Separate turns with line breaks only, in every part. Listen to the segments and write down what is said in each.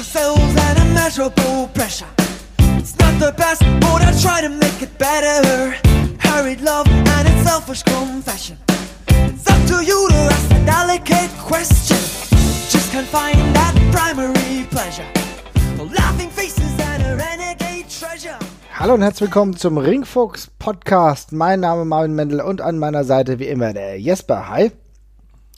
of cells and immeasurable pressure. It's not the best, but I try to make it better. Hurried love and its selfish confession. It's up to you to ask the delicate question. Just can't find that primary pleasure. The laughing faces and a renegade treasure.
Hallo und herzlich willkommen zum Ringfuchs Podcast. Mein Name ist Marvin Mendel und an meiner Seite wie immer der Jesper. Hi.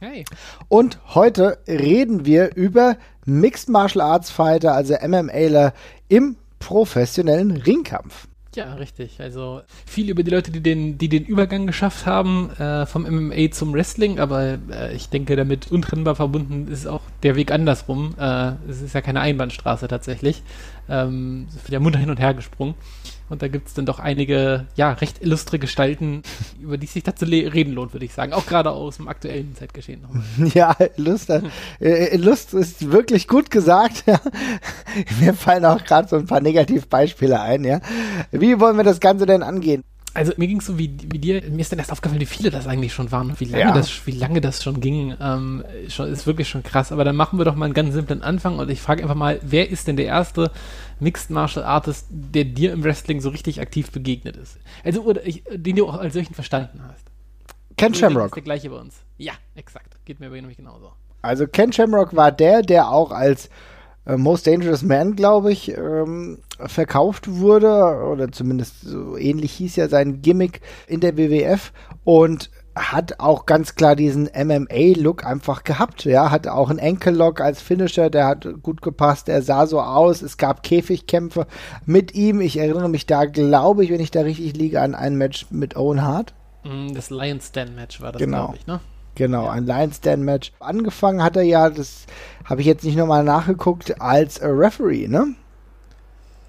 Hey.
Und heute reden wir über Mixed Martial Arts Fighter, also MMAler im professionellen Ringkampf.
Ja, richtig. Also viel über die Leute, die den, die den Übergang geschafft haben äh, vom MMA zum Wrestling, aber äh, ich denke, damit untrennbar verbunden ist auch der Weg andersrum. Äh, es ist ja keine Einbahnstraße tatsächlich. Ähm, ja munter hin und her gesprungen. Und da gibt es dann doch einige, ja, recht illustre Gestalten, über die sich dazu reden lohnt, würde ich sagen. Auch gerade aus dem aktuellen Zeitgeschehen nochmal.
Ja, Lust, äh, Lust ist wirklich gut gesagt. Ja. Mir fallen auch gerade so ein paar Negativbeispiele ein. Ja. Wie wollen wir das Ganze denn angehen?
Also mir ging es so wie, wie dir, mir ist dann erst aufgefallen, wie viele das eigentlich schon waren und wie lange,
Ja.
das, wie lange das schon ging. Ähm, schon, ist wirklich schon krass. Aber dann machen wir doch mal einen ganz simplen Anfang und ich frage einfach mal, wer ist denn der erste Mixed Martial Artist, der dir im Wrestling so richtig aktiv begegnet ist? Also, oder ich, den du auch als solchen verstanden hast.
Ken Shamrock.
ist der gleiche bei uns. Ja, exakt. Geht mir bei nämlich genauso.
Also Ken Shamrock war der, der auch als Most Dangerous Man, glaube ich, ähm, verkauft wurde, oder zumindest so ähnlich hieß ja sein Gimmick in der WWF und hat auch ganz klar diesen MMA-Look einfach gehabt. Ja, hat auch einen Ankle-Lock als Finisher, der hat gut gepasst, er sah so aus, es gab Käfigkämpfe mit ihm. Ich erinnere mich da, glaube ich, wenn ich da richtig liege, an ein Match mit Owen Hart.
Mm, Das Lions Den Match war das,
Genau.
glaube ich, ne?
Genau, ein Lions Den Match. Angefangen hat er ja, das habe ich jetzt nicht nochmal nachgeguckt, als äh, Referee, ne?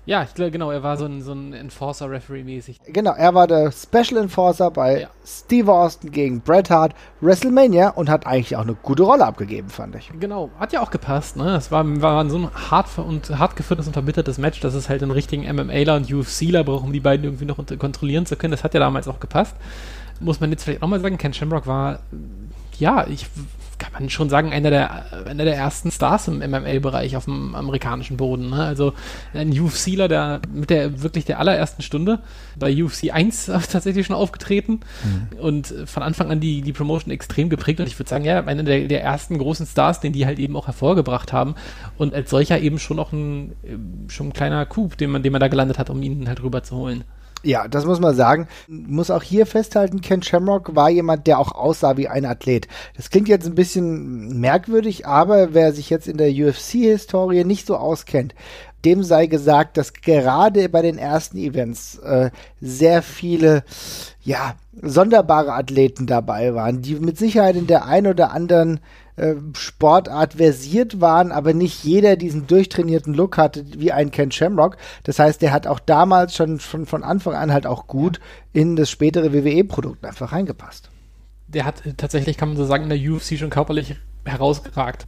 Ja, ich glaube, genau, er war so ein, so ein Enforcer-Referee-mäßig.
Genau, er war der Special Enforcer bei
Ja.
Steve Austin gegen Bret Hart WrestleMania und hat eigentlich auch eine gute Rolle abgegeben, fand ich.
Genau, hat ja auch gepasst, ne? Es war, war so ein hart und hart geführtes und verbittertes Match, dass es halt einen richtigen MMAler und UFCler braucht, um die beiden irgendwie noch unter kontrollieren zu können. Das hat ja damals auch gepasst. Muss man jetzt vielleicht auch mal sagen, Ken Shamrock war, ja, ich kann man schon sagen, einer der, einer der ersten Stars im MMA-Bereich auf dem amerikanischen Boden. Ne? Also ein UFCler, der mit der wirklich der allerersten Stunde bei UFC 1 tatsächlich schon aufgetreten und von Anfang an die, die Promotion extrem geprägt und ich würde sagen, ja, einer der, der ersten großen Stars, den die halt eben auch hervorgebracht haben und als solcher eben schon noch ein, äh, schon ein kleiner Coup, den man, den man da gelandet hat, um ihn halt rüberzuholen.
Ja, das muss man sagen. Muss auch hier festhalten, Ken Shamrock war jemand, der auch aussah wie ein Athlet. Das klingt jetzt ein bisschen merkwürdig, aber wer sich jetzt in der UFC-Historie nicht so auskennt, dem sei gesagt, dass gerade bei den ersten Events äh, sehr viele, ja, sonderbare Athleten dabei waren, die mit Sicherheit in der ein oder anderen äh, Sportart versiert waren, aber nicht jeder diesen durchtrainierten Look hatte wie ein Ken Shamrock. Das heißt, der hat auch damals schon von, von Anfang an halt auch gut in das spätere WWE-Produkt einfach reingepasst.
der hat äh, tatsächlich, kann man so sagen, in der UFC schon körperlich herausgeragt.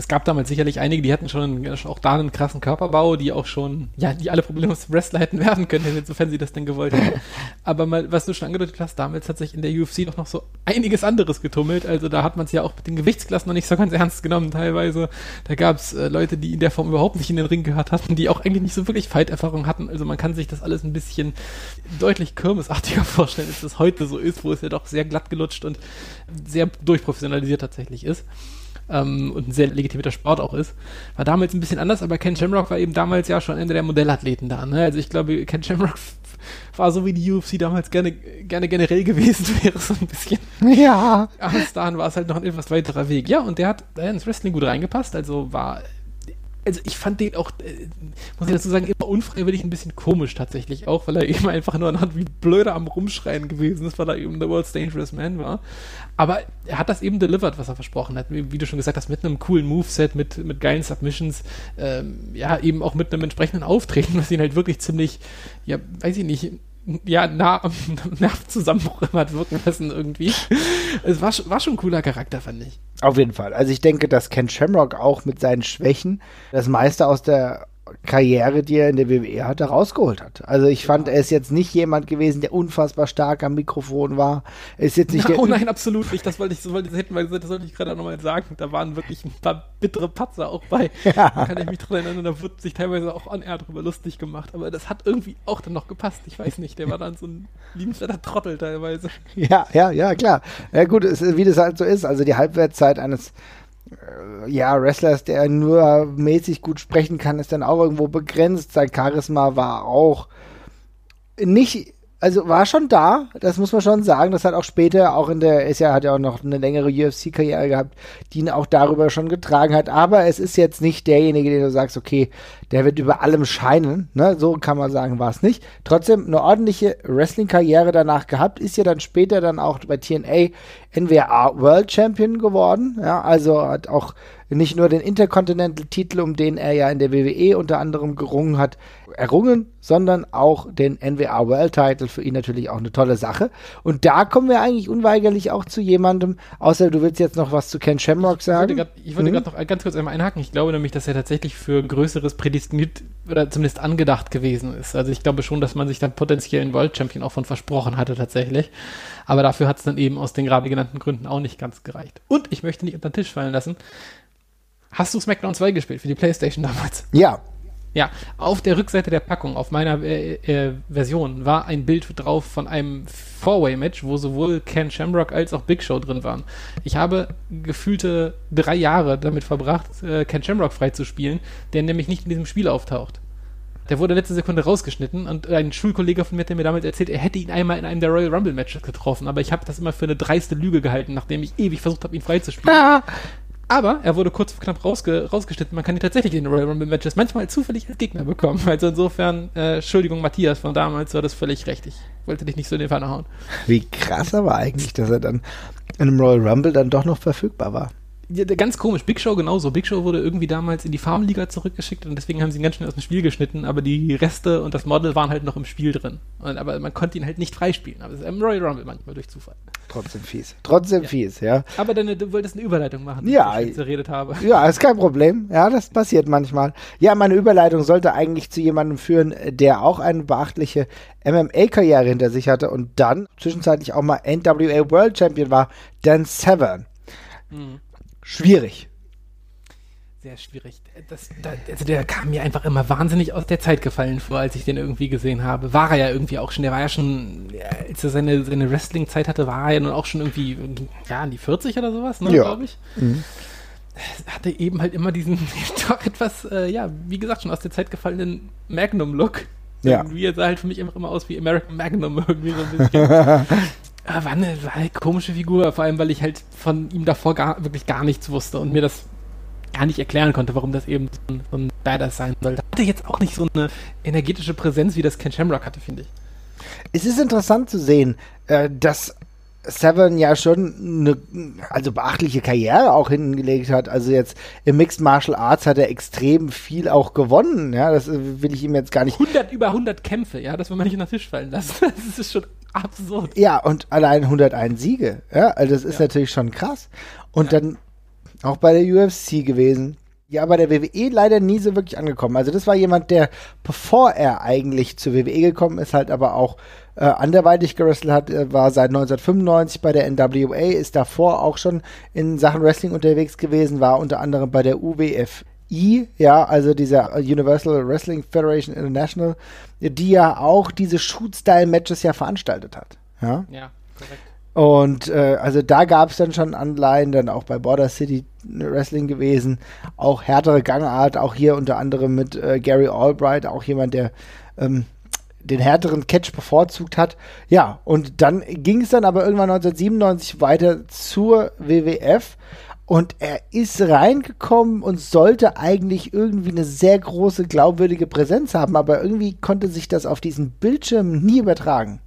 Es gab damals sicherlich einige, die hatten schon auch da einen krassen Körperbau, die auch schon, ja, die alle Probleme zum Wrestler hätten werden können, insofern sie das denn gewollt hätten. Aber mal, was du schon angedeutet hast, damals hat sich in der UFC doch noch so einiges anderes getummelt. Also da hat man es ja auch mit den Gewichtsklassen noch nicht so ganz ernst genommen teilweise. Da gab es äh, Leute, die in der Form überhaupt nicht in den Ring gehört hatten, die auch eigentlich nicht so wirklich Fight-Erfahrung hatten. Also man kann sich das alles ein bisschen deutlich kirmesartiger vorstellen, als es heute so ist, wo es ja doch sehr glatt gelutscht und sehr durchprofessionalisiert tatsächlich ist. Ähm, und ein sehr legitimierter Sport auch ist. War damals ein bisschen anders, aber Ken Shamrock war eben damals ja schon einer der Modellathleten da. Ne? Also ich glaube, Ken Shamrock war so wie die UFC damals gerne, gerne generell gewesen wäre, so ein bisschen.
Ja.
Aber bis dahin war es halt noch ein etwas weiterer Weg. Ja, und der hat ins Wrestling gut reingepasst, also war. Also ich fand den auch, äh, muss ich dazu sagen, immer unfreiwillig ein bisschen komisch tatsächlich auch, weil er eben einfach nur anhand wie blöder am Rumschreien gewesen ist, weil er eben The World's Dangerous Man war. Aber er hat das eben delivered, was er versprochen hat. Wie, wie du schon gesagt hast, mit einem coolen Moveset, mit, mit geilen Submissions, ähm, ja, eben auch mit einem entsprechenden Auftreten, was ihn halt wirklich ziemlich, ja, weiß ich nicht, ja, nah am Nervenzusammenbruch immer hat wirken lassen irgendwie. Es war, war schon ein cooler Charakter, fand ich.
Auf jeden Fall. Also ich denke, dass Ken Shamrock auch mit seinen Schwächen das meiste aus der Karriere, die er in der WWE hatte, rausgeholt hat. Also ich fand, er ist jetzt nicht jemand gewesen, der unfassbar stark am Mikrofon war. Er ist jetzt nicht
Na,
der
oh nein, absolut nicht. Das wollte ich, das wollte, das hätten wir gesagt, das sollte ich gerade auch nochmal sagen. Da waren wirklich ein paar bittere Patzer auch bei.
Ja.
Da kann ich mich dran erinnern, da wurde sich teilweise auch on air drüber lustig gemacht. Aber das hat irgendwie auch dann noch gepasst. Ich weiß nicht, der war dann so ein liebenswerter Trottel teilweise.
Ja, ja, ja, klar. Ja, gut, es, wie das halt so ist. Also die Halbwertszeit eines ja, Wrestlers, der nur mäßig gut sprechen kann, ist dann auch irgendwo begrenzt. Sein Charisma war auch nicht, also war schon da, das muss man schon sagen. Das hat auch später, auch in der, ist ja, hat ja auch noch eine längere UFC-Karriere gehabt, die ihn auch darüber schon getragen hat. Aber es ist jetzt nicht derjenige, den du sagst, okay, der wird über allem scheinen. Ne? So kann man sagen, war es nicht. Trotzdem eine ordentliche Wrestling-Karriere danach gehabt, ist ja dann später dann auch bei TNA NWA World Champion geworden. Ja, also hat auch nicht nur den Intercontinental-Titel, um den er ja in der WWE unter anderem gerungen hat, errungen, sondern auch den NWA World Title. Für ihn natürlich auch eine tolle Sache. Und da kommen wir eigentlich unweigerlich auch zu jemandem, außer du willst jetzt noch was zu Ken Shamrock
Ich
sagen.
ich wollte
Hm?
gerade noch ganz kurz einmal einhaken. Ich glaube nämlich, dass er tatsächlich für Größeres prädestiniert oder zumindest angedacht gewesen ist. Also ich glaube schon, dass man sich dann potenziell einen World Champion auch von versprochen hatte tatsächlich. Aber dafür hat es dann eben aus den gerade genannten Gründen auch nicht ganz gereicht. Und ich möchte nicht unter den Tisch fallen lassen. Hast du SmackDown 2 gespielt für die Playstation damals?
Ja,
Ja, auf der Rückseite der Packung, auf meiner äh, äh, Version, war ein Bild drauf von einem Four-Way-Match, wo sowohl Ken Shamrock als auch Big Show drin waren. Ich habe gefühlte drei Jahre damit verbracht, äh, Ken Shamrock freizuspielen, der nämlich nicht in diesem Spiel auftaucht. Der wurde letzte Sekunde rausgeschnitten und ein Schulkollege von mir hat mir damals erzählt, er hätte ihn einmal in einem der Royal Rumble Matches getroffen, aber ich habe das immer für eine dreiste Lüge gehalten, nachdem ich ewig versucht habe, ihn freizuspielen. Aber er wurde kurz knapp rausge rausgeschnitten. Man kann ihn tatsächlich in Royal Rumble Matches manchmal zufällig als Gegner bekommen. Also insofern, äh, Entschuldigung, Matthias von damals war das völlig recht. Ich wollte dich nicht so in den Pfanne hauen.
wie krass aber eigentlich, dass er dann in einem Royal Rumble dann doch noch verfügbar war.
Ja, ganz komisch. Big Show genauso. Big Show wurde irgendwie damals in die Farmliga zurückgeschickt und deswegen haben sie ihn ganz schnell aus dem Spiel geschnitten, aber die Reste und das Model waren halt noch im Spiel drin. Und, aber man konnte ihn halt nicht freispielen. Aber es ist im Royal Rumble manchmal durch Zufall.
Trotzdem fies. Trotzdem
Ja.
fies, ja.
Aber deine, du wolltest eine Überleitung machen, die
Ja.
ich jetzt geredet habe.
Ja, ist kein Problem. Ja, das passiert manchmal. Ja, meine Überleitung sollte eigentlich zu jemandem führen, der auch eine beachtliche MMA-Karriere hinter sich hatte und dann zwischenzeitlich auch mal NWA World Champion war, Dan Severn.
Mhm.
Schwierig.
Sehr schwierig. Das, da, also der kam mir einfach immer wahnsinnig aus der Zeit gefallen vor, als ich den irgendwie gesehen habe. War er ja irgendwie auch schon, der war ja schon, als er seine, seine Wrestling-Zeit hatte, war er ja nun auch schon irgendwie, ja, an die 40 oder sowas, ne,
Ja.
glaube ich. Hatte eben halt immer diesen doch etwas, äh, ja, wie gesagt, schon aus der Zeit gefallenen Magnum-Look.
Ja.
Irgendwie er sah halt für mich einfach immer aus wie American Magnum irgendwie so ein bisschen. Aber war eine, war eine komische Figur, vor allem, weil ich halt von ihm davor gar, wirklich gar nichts wusste und mir das gar nicht erklären konnte, warum das eben so ein, so ein Badass sein sollte. Hatte jetzt auch nicht so eine energetische Präsenz, wie das Ken Shamrock hatte, finde ich.
Es ist interessant zu sehen, äh, dass Severn ja schon eine also beachtliche Karriere auch hingelegt hat. Also jetzt im Mixed Martial Arts hat er extrem viel auch gewonnen. Ja, das äh, will ich ihm jetzt gar nicht
100 über 100 Kämpfe, ja, das will man nicht unter den Tisch fallen lassen. Das ist schon absurd.
Ja, und allein 101 Siege. Ja, also das ist
Ja.
natürlich schon krass. Und dann auch bei der UFC gewesen. Ja, bei der WWE leider nie so wirklich angekommen. Also das war jemand, der, bevor er eigentlich zur WWE gekommen ist, halt aber auch äh, anderweitig gewrestelt hat, Er war seit 1995 bei der NWA, ist davor auch schon in Sachen Wrestling unterwegs gewesen, war unter anderem bei der UWFI, ja, also dieser Universal Wrestling Federation International, die ja auch diese Shoot-Style-Matches ja veranstaltet hat. Ja.
Ja, korrekt.
Und äh, also da gab es dann schon Anleihen, dann auch bei Border City Wrestling gewesen, auch härtere Gangart, auch hier unter anderem mit äh, Gary Albright, auch jemand, der ähm, den härteren Catch bevorzugt hat. Ja, und dann ging es dann aber irgendwann 1997 weiter zur WWF und er ist reingekommen und sollte eigentlich irgendwie eine sehr große glaubwürdige Präsenz haben, aber irgendwie konnte sich das auf diesen Bildschirm nie übertragen.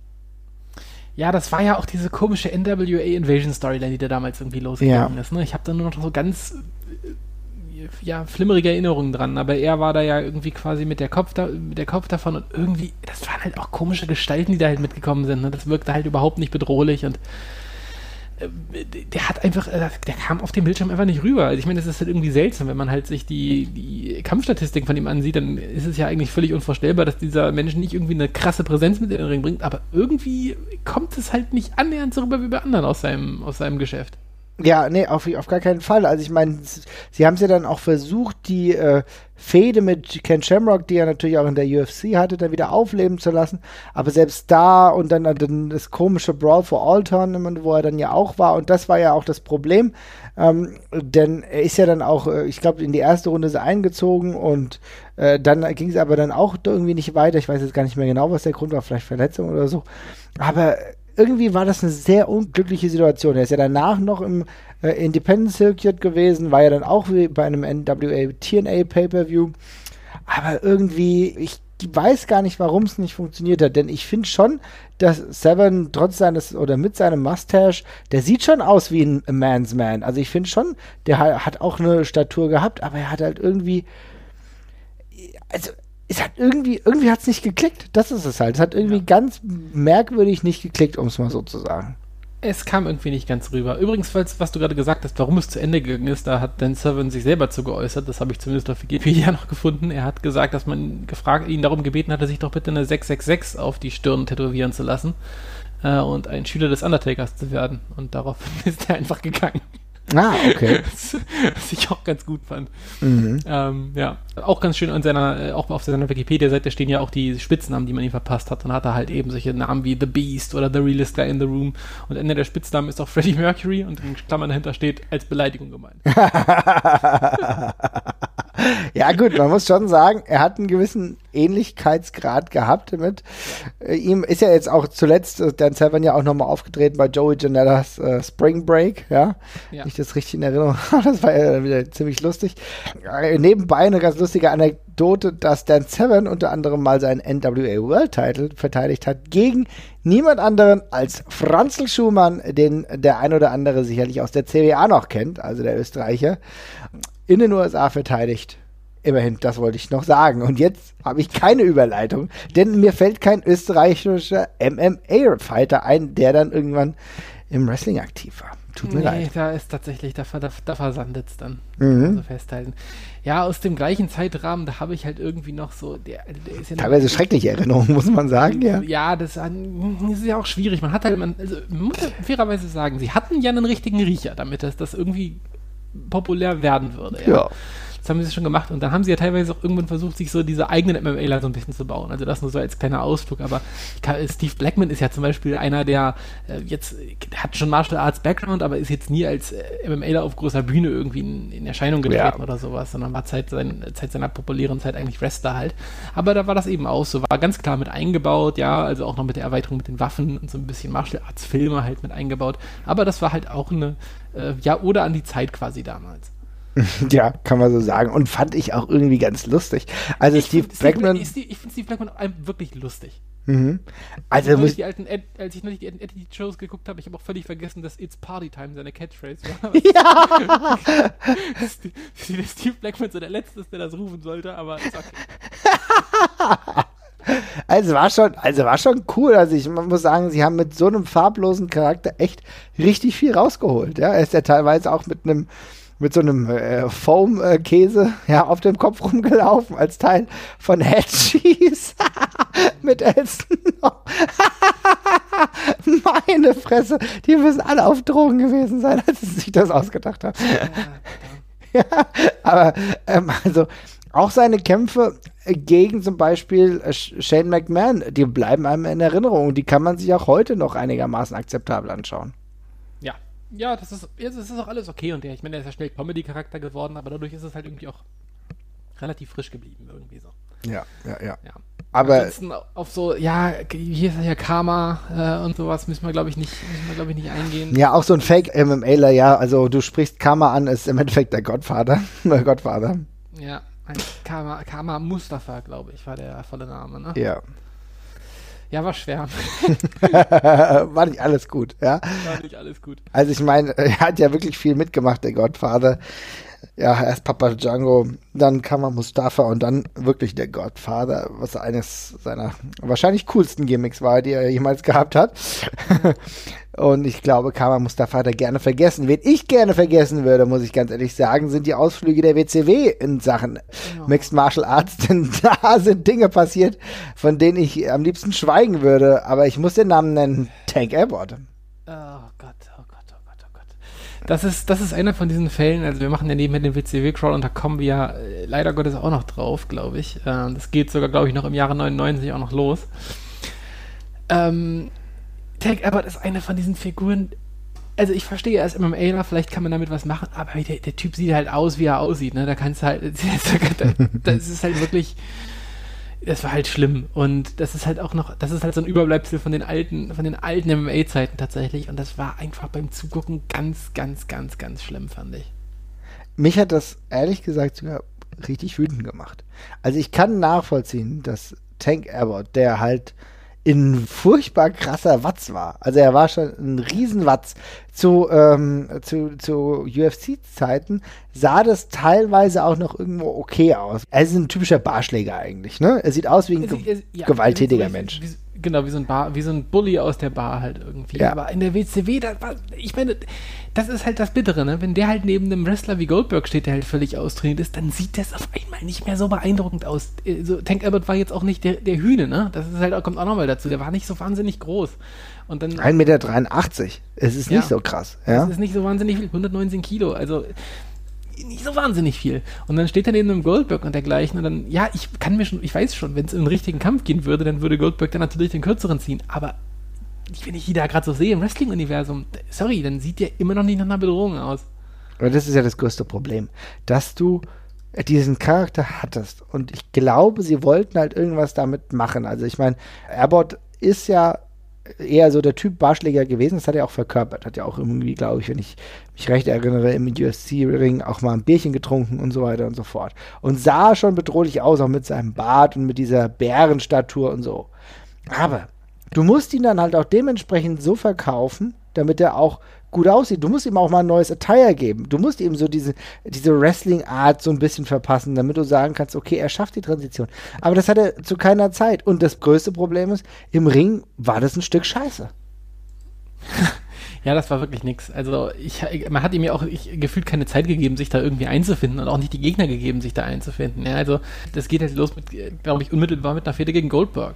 Ja, das war ja auch diese komische NWA Invasion Storyline, die da damals irgendwie losgegangen
Ja.
ist. Ne? Ich habe da nur noch so ganz äh, ja, flimmerige Erinnerungen dran, aber er war da ja irgendwie quasi mit der Kopf da, mit der Kopf davon und irgendwie, das waren halt auch komische Gestalten, die da halt mitgekommen sind. Ne? Das wirkte halt überhaupt nicht bedrohlich und der hat einfach, äh, der kam auf dem Bildschirm einfach nicht rüber. Also ich meine, das ist halt irgendwie seltsam, wenn man halt sich die, die Kampfstatistiken von ihm ansieht, dann ist es ja eigentlich völlig unvorstellbar, dass dieser Mensch nicht irgendwie eine krasse Präsenz mit in den Ring bringt, aber irgendwie kommt es halt nicht annähernd so rüber wie bei anderen aus seinem, aus seinem Geschäft.
Ja, nee, auf, auf gar keinen Fall. Also ich meine, sie haben es ja dann auch versucht, die äh, Fehde mit Ken Shamrock, die er natürlich auch in der UFC hatte, dann wieder aufleben zu lassen. Aber selbst da und dann, dann das komische Brawl for All Tournament, wo er dann ja auch war. Und das war ja auch das Problem. Ähm, denn er ist ja dann auch, äh, ich glaube, in die erste Runde ist er eingezogen und äh, dann ging es aber dann auch irgendwie nicht weiter. Ich weiß jetzt gar nicht mehr genau, was der Grund war, vielleicht Verletzung oder so. Aber irgendwie war das eine sehr unglückliche Situation. Er ist ja danach noch im äh, Independent Circuit gewesen, war ja dann auch wie bei einem NWA TNA Pay-Per-View. Aber irgendwie, ich weiß gar nicht, warum es nicht funktioniert hat, denn ich finde schon, dass Seven trotz seines oder mit seinem Mustache, der sieht schon aus wie ein Man's Man. Also ich finde schon, der hat auch eine Statur gehabt, aber er hat halt irgendwie, also es hat irgendwie, irgendwie hat es nicht geklickt. Das ist es halt. Es hat irgendwie ja. ganz merkwürdig nicht geklickt, um es mal so zu sagen.
Es kam irgendwie nicht ganz rüber. Übrigens, was du gerade gesagt hast, warum es zu Ende gegangen ist, da hat Dan Servan sich selber zu geäußert. Das habe ich zumindest auf Wikipedia noch gefunden. Er hat gesagt, dass man gefragt, ihn darum gebeten hatte, sich doch bitte eine 666 auf die Stirn tätowieren zu lassen äh, und ein Schüler des Undertakers zu werden. Und darauf ist er einfach gegangen.
Ah, okay.
Was ich auch ganz gut fand. Mhm. Ähm, ja, auch ganz schön an seiner, äh, auch auf seiner Wikipedia-Seite stehen ja auch die Spitznamen, die man ihm verpasst hat. Dann hat er halt eben solche Namen wie The Beast oder The Realist Guy in the Room. Und Ende der Spitznamen ist auch Freddie Mercury und in Klammern dahinter steht als Beleidigung gemeint.
ja, gut, man muss schon sagen, er hat einen gewissen Ähnlichkeitsgrad gehabt damit. Äh, ihm ist ja jetzt auch zuletzt äh, Dan Severn ja auch nochmal aufgetreten bei Joey Janellas äh, Spring Break, ja. ja. Ich das richtig in Erinnerung Das war ja wieder ziemlich lustig. Äh, nebenbei eine ganz lustige Anekdote, dass Dan Severn unter anderem mal seinen NWA World Title verteidigt hat gegen niemand anderen als Franzl Schumann, den der ein oder andere sicherlich aus der CWA noch kennt, also der Österreicher in den USA verteidigt. Immerhin, das wollte ich noch sagen. Und jetzt habe ich keine Überleitung, denn mir fällt kein österreichischer MMA-Fighter ein, der dann irgendwann im Wrestling aktiv war. Tut mir nee, leid.
da ist tatsächlich, da, da, da versandet es dann. Mhm. Also festhalten. Ja, aus dem gleichen Zeitrahmen, da habe ich halt irgendwie noch so. Der,
der ist ja Teilweise schreckliche Erinnerungen, muss man sagen, ja.
Ja, das, das, ist ja auch schwierig. Man hat halt, man, also, man muss ja fairerweise sagen, sie hatten ja einen richtigen Riecher, damit das, das irgendwie populär werden würde. Ja. ja. Das haben sie schon gemacht und dann haben sie ja teilweise auch irgendwann versucht, sich so diese eigenen MMAler so ein bisschen zu bauen. Also das nur so als kleiner Ausflug, aber Steve Blackman ist ja zum Beispiel einer, der äh, jetzt hat schon Martial Arts Background, aber ist jetzt nie als äh, MMAler auf großer Bühne irgendwie in, in Erscheinung getreten ja. oder sowas, sondern war Zeit, sein, Zeit seiner populären Zeit eigentlich Wrestler halt. Aber da war das eben auch so, war ganz klar mit eingebaut, ja, also auch noch mit der Erweiterung mit den Waffen und so ein bisschen Martial Arts Filme halt mit eingebaut. Aber das war halt auch eine, äh, ja, oder an die Zeit quasi damals.
Ja, kann man so sagen. Und fand ich auch irgendwie ganz lustig. Also ich Steve Blackman.
ich finde Steve Blackman wirklich lustig.
Mhm.
Also als, ich die alten Ed, als ich neulich die Attitude-Shows geguckt habe, ich habe auch völlig vergessen, dass It's Party Time seine Catchphrase war. Ja! Steve Blackman so der Letzte ist, der das rufen sollte, aber ist okay.
Also war schon, also war schon cool. Also ich muss sagen, sie haben mit so einem farblosen Charakter echt richtig viel rausgeholt. Ja, er ist ja teilweise auch mit einem mit so einem äh, Foam-Käse ja, auf dem Kopf rumgelaufen als Teil von Head Cheese mit Essen. Meine Fresse, die müssen alle auf Drogen gewesen sein, als sie sich das ausgedacht haben. ja, aber ähm, also auch seine Kämpfe gegen zum Beispiel äh, Shane McMahon, die bleiben einem in Erinnerung. Die kann man sich auch heute noch einigermaßen akzeptabel anschauen
ja, das ist, das ist auch alles okay und der, ich meine, der ist ja schnell Comedy-Charakter geworden, aber dadurch ist es halt irgendwie auch relativ frisch geblieben, irgendwie so.
Ja, ja, ja.
ja. Aber Ansonsten auf so, ja, hier ist ja Karma äh, und sowas müssen wir, glaube ich, nicht, müssen wir, glaube ich, nicht eingehen.
Ja, auch so ein Fake-MMAler, ja, also du sprichst Karma an, ist im Endeffekt der Godfather. der Godfather.
Ja, ein Karma, Karma Mustafa, glaube ich, war der volle Name, ne?
Ja.
Ja, war schwer.
war nicht alles gut, ja?
War nicht alles gut.
Also ich meine, er hat ja wirklich viel mitgemacht, der Godfather. Ja, erst Papa Django, dann Kama Mustafa und dann wirklich der Godfather, was eines seiner wahrscheinlich coolsten Gimmicks war, die er jemals gehabt hat. und ich glaube, Kama Mustafa hat er gerne vergessen. Wen ich gerne vergessen würde, muss ich ganz ehrlich sagen, sind die Ausflüge der WCW in Sachen oh. Mixed Martial Arts, denn da sind Dinge passiert, von denen ich am liebsten schweigen würde, aber ich muss den Namen nennen, Tank Abbott.
Oh Gott, oh Gott, oh Gott, oh Gott. Das ist, das ist einer von diesen Fällen, also wir machen ja nebenher den WCW-Crawl und da kommen wir ja äh, leider Gottes auch noch drauf, glaube ich. Äh, das geht sogar, glaube ich, noch im Jahre 99 auch noch los. Ähm, Tank Abbott ist eine von diesen Figuren, also ich verstehe, er ist MMAler, vielleicht kann man damit was machen, aber der, der Typ sieht halt aus, wie er aussieht, ne? Da kannst du halt, das ist halt wirklich, das war halt schlimm. Und das ist halt auch noch, das ist halt so ein Überbleibsel von den alten, von den alten MMA-Zeiten tatsächlich. Und das war einfach beim Zugucken ganz, ganz, ganz, ganz schlimm, fand ich.
Mich hat das ehrlich gesagt sogar richtig wütend gemacht. Also ich kann nachvollziehen, dass Tank Abbott, der halt in furchtbar krasser Watz war. Also er war schon ein Riesenwatz. Zu, ähm, zu, zu UFC-Zeiten sah das teilweise auch noch irgendwo okay aus. Er ist ein typischer Barschläger eigentlich, ne? Er sieht aus wie ein ge ja, gewalttätiger Mensch.
Wie, genau, wie so ein Bar, wie so ein Bully aus der Bar halt irgendwie. Ja. Aber in der WCW, da war, ich meine, das ist halt das Bittere, ne? Wenn der halt neben einem Wrestler wie Goldberg steht, der halt völlig austrainiert ist, dann sieht das auf einmal nicht mehr so beeindruckend aus. Äh, so, Tank Albert war jetzt auch nicht der, der Hühne, ne? Das ist halt, kommt auch nochmal dazu. Der war nicht so wahnsinnig groß. Und dann.
1,83 Meter. Es ist ja, nicht so krass. Ja?
Es ist nicht so wahnsinnig viel. 119 Kilo. Also, nicht so wahnsinnig viel. Und dann steht er neben einem Goldberg und dergleichen und dann, ja, ich kann mir schon, ich weiß schon, wenn es in einen richtigen Kampf gehen würde, dann würde Goldberg dann natürlich den kürzeren ziehen. Aber wenn ich die da gerade so sehe im Wrestling-Universum, sorry, dann sieht der immer noch nicht nach einer Bedrohung aus.
Aber das ist ja das größte Problem, dass du diesen Charakter hattest. Und ich glaube, sie wollten halt irgendwas damit machen. Also ich meine, Abbott ist ja eher so der Typ Barschläger gewesen. Das hat er auch verkörpert. Hat ja auch irgendwie, glaube ich, wenn ich mich recht erinnere, im UFC-Ring auch mal ein Bierchen getrunken und so weiter und so fort. Und sah schon bedrohlich aus, auch mit seinem Bart und mit dieser Bärenstatur und so. Aber du musst ihn dann halt auch dementsprechend so verkaufen, damit er auch gut aussieht. Du musst ihm auch mal ein neues Attire geben. Du musst ihm so diese, diese Wrestling-Art so ein bisschen verpassen, damit du sagen kannst, okay, er schafft die Transition. Aber das hat er zu keiner Zeit. Und das größte Problem ist, im Ring war das ein Stück Scheiße.
Ja, das war wirklich nix. Also ich, man hat ihm ja auch ich, gefühlt keine Zeit gegeben, sich da irgendwie einzufinden und auch nicht die Gegner gegeben, sich da einzufinden. Ja, also das geht halt los mit, glaube ich, unmittelbar mit einer Fehde gegen Goldberg.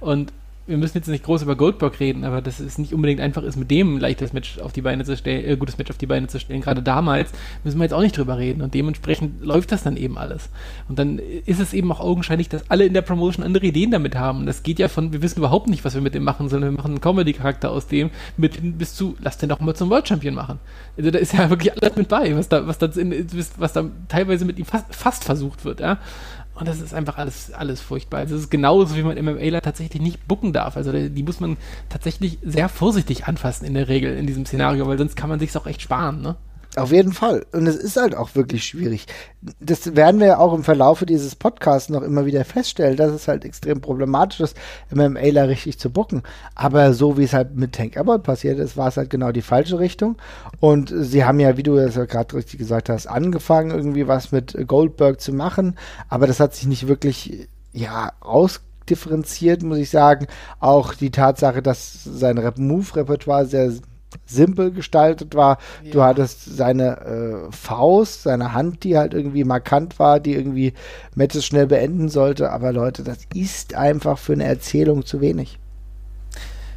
Und wir müssen jetzt nicht groß über Goldberg reden, aber dass es nicht unbedingt einfach ist, mit dem ein leichtes Match auf die Beine zu stellen, äh, gutes Match auf die Beine zu stellen. Gerade damals müssen wir jetzt auch nicht drüber reden und dementsprechend läuft das dann eben alles. Und dann ist es eben auch augenscheinlich, dass alle in der Promotion andere Ideen damit haben. Und das geht ja von, wir wissen überhaupt nicht, was wir mit dem machen, sondern wir machen einen Comedy-Charakter aus dem mit bis zu, lass den doch mal zum World Champion machen. Also da ist ja wirklich alles mit bei, was da, was da, was da teilweise mit ihm fast, fast versucht wird, ja. Und das ist einfach alles, alles furchtbar. Also es ist genauso, wie man MMAler tatsächlich nicht bucken darf. Also die muss man tatsächlich sehr vorsichtig anfassen in der Regel in diesem Szenario, weil sonst kann man sich auch echt sparen, ne?
Auf jeden Fall. Und es ist halt auch wirklich schwierig. Das werden wir auch im Verlaufe dieses Podcasts noch immer wieder feststellen, dass es halt extrem problematisch ist, MMAler richtig zu bucken. Aber so wie es halt mit Tank Abbott passiert ist, war es halt genau die falsche Richtung. Und sie haben ja, wie du es ja gerade richtig gesagt hast, angefangen, irgendwie was mit Goldberg zu machen. Aber das hat sich nicht wirklich, ja, ausdifferenziert, muss ich sagen. Auch die Tatsache, dass sein Move-Repertoire sehr simpel gestaltet war. Ja. Du hattest seine äh, Faust, seine Hand, die halt irgendwie markant war, die irgendwie Matches schnell beenden sollte. Aber Leute, das ist einfach für eine Erzählung zu wenig.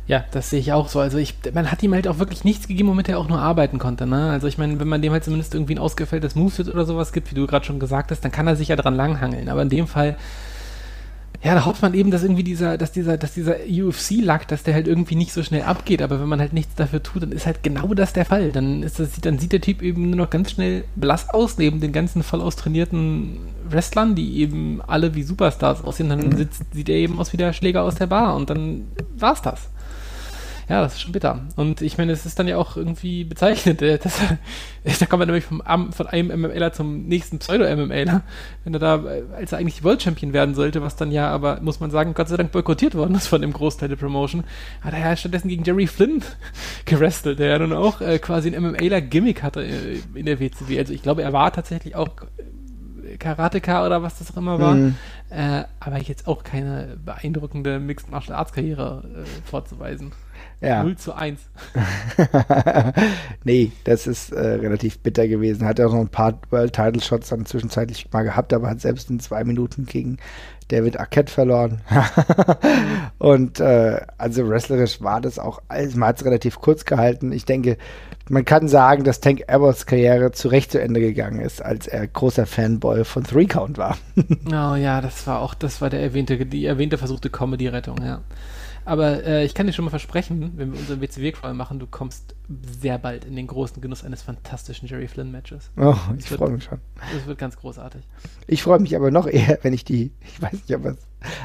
Ja, das sehe ich auch so. Also ich, man hat ihm halt auch wirklich nichts gegeben, womit er auch nur arbeiten konnte. Ne? Also ich meine, wenn man dem halt zumindest irgendwie ein ausgefälltes Moveset oder sowas gibt, wie du gerade schon gesagt hast, dann kann er sich ja dran langhangeln. Aber in dem Fall ja, da hofft man eben, dass irgendwie dieser, dass dieser, dass dieser UFC-Lack, dass der halt irgendwie nicht so schnell abgeht, aber wenn man halt nichts dafür tut, dann ist halt genau das der Fall. Dann ist das, dann sieht der Typ eben nur noch ganz schnell blass aus, neben den ganzen voll austrainierten Wrestlern, die eben alle wie Superstars aussehen, dann mhm. sitzt, sieht er eben aus wie der Schläger aus der Bar und dann war's das. Ja, das ist schon bitter. Und ich meine, es ist dann ja auch irgendwie bezeichnet. äh, Das, da kommt man nämlich vom, von einem MMLer zum nächsten Pseudo-MMLer. Wenn er da, äh, als er eigentlich World Champion werden sollte, was dann ja aber, muss man sagen, Gott sei Dank boykottiert worden ist von dem Großteil der Promotion, hat er ja stattdessen gegen Jerry Flynn gerestelt, der ja nun auch äh, quasi ein MMLer-Gimmick hatte äh, in der WCW. Also ich glaube, er war tatsächlich auch Karateka oder was das auch immer war.
Mhm.
Äh, aber jetzt auch keine beeindruckende Mixed Martial Arts Karriere äh, vorzuweisen.
Ja.
0 zu 1.
nee, das ist äh, relativ bitter gewesen. Hat auch noch ein paar World Title Shots dann zwischenzeitlich mal gehabt, aber hat selbst in zwei Minuten gegen David Arquette verloren. Und äh, also wrestlerisch war das auch, also man hat es relativ kurz gehalten. Ich denke, man kann sagen, dass Tank Abbotts Karriere zu Recht zu Ende gegangen ist, als er großer Fanboy von Three Count war.
Oh ja, das war auch, das war der erwähnte, die erwähnte versuchte Comedy-Rettung, ja. Aber äh, ich kann dir schon mal versprechen, wenn wir unseren WCW-Crawl machen, du kommst sehr bald in den großen Genuss eines fantastischen Jerry Flynn-Matches.
Oh, ich freue mich schon.
Das wird ganz großartig.
Ich freue mich aber noch eher, wenn ich die, ich weiß nicht, ob es,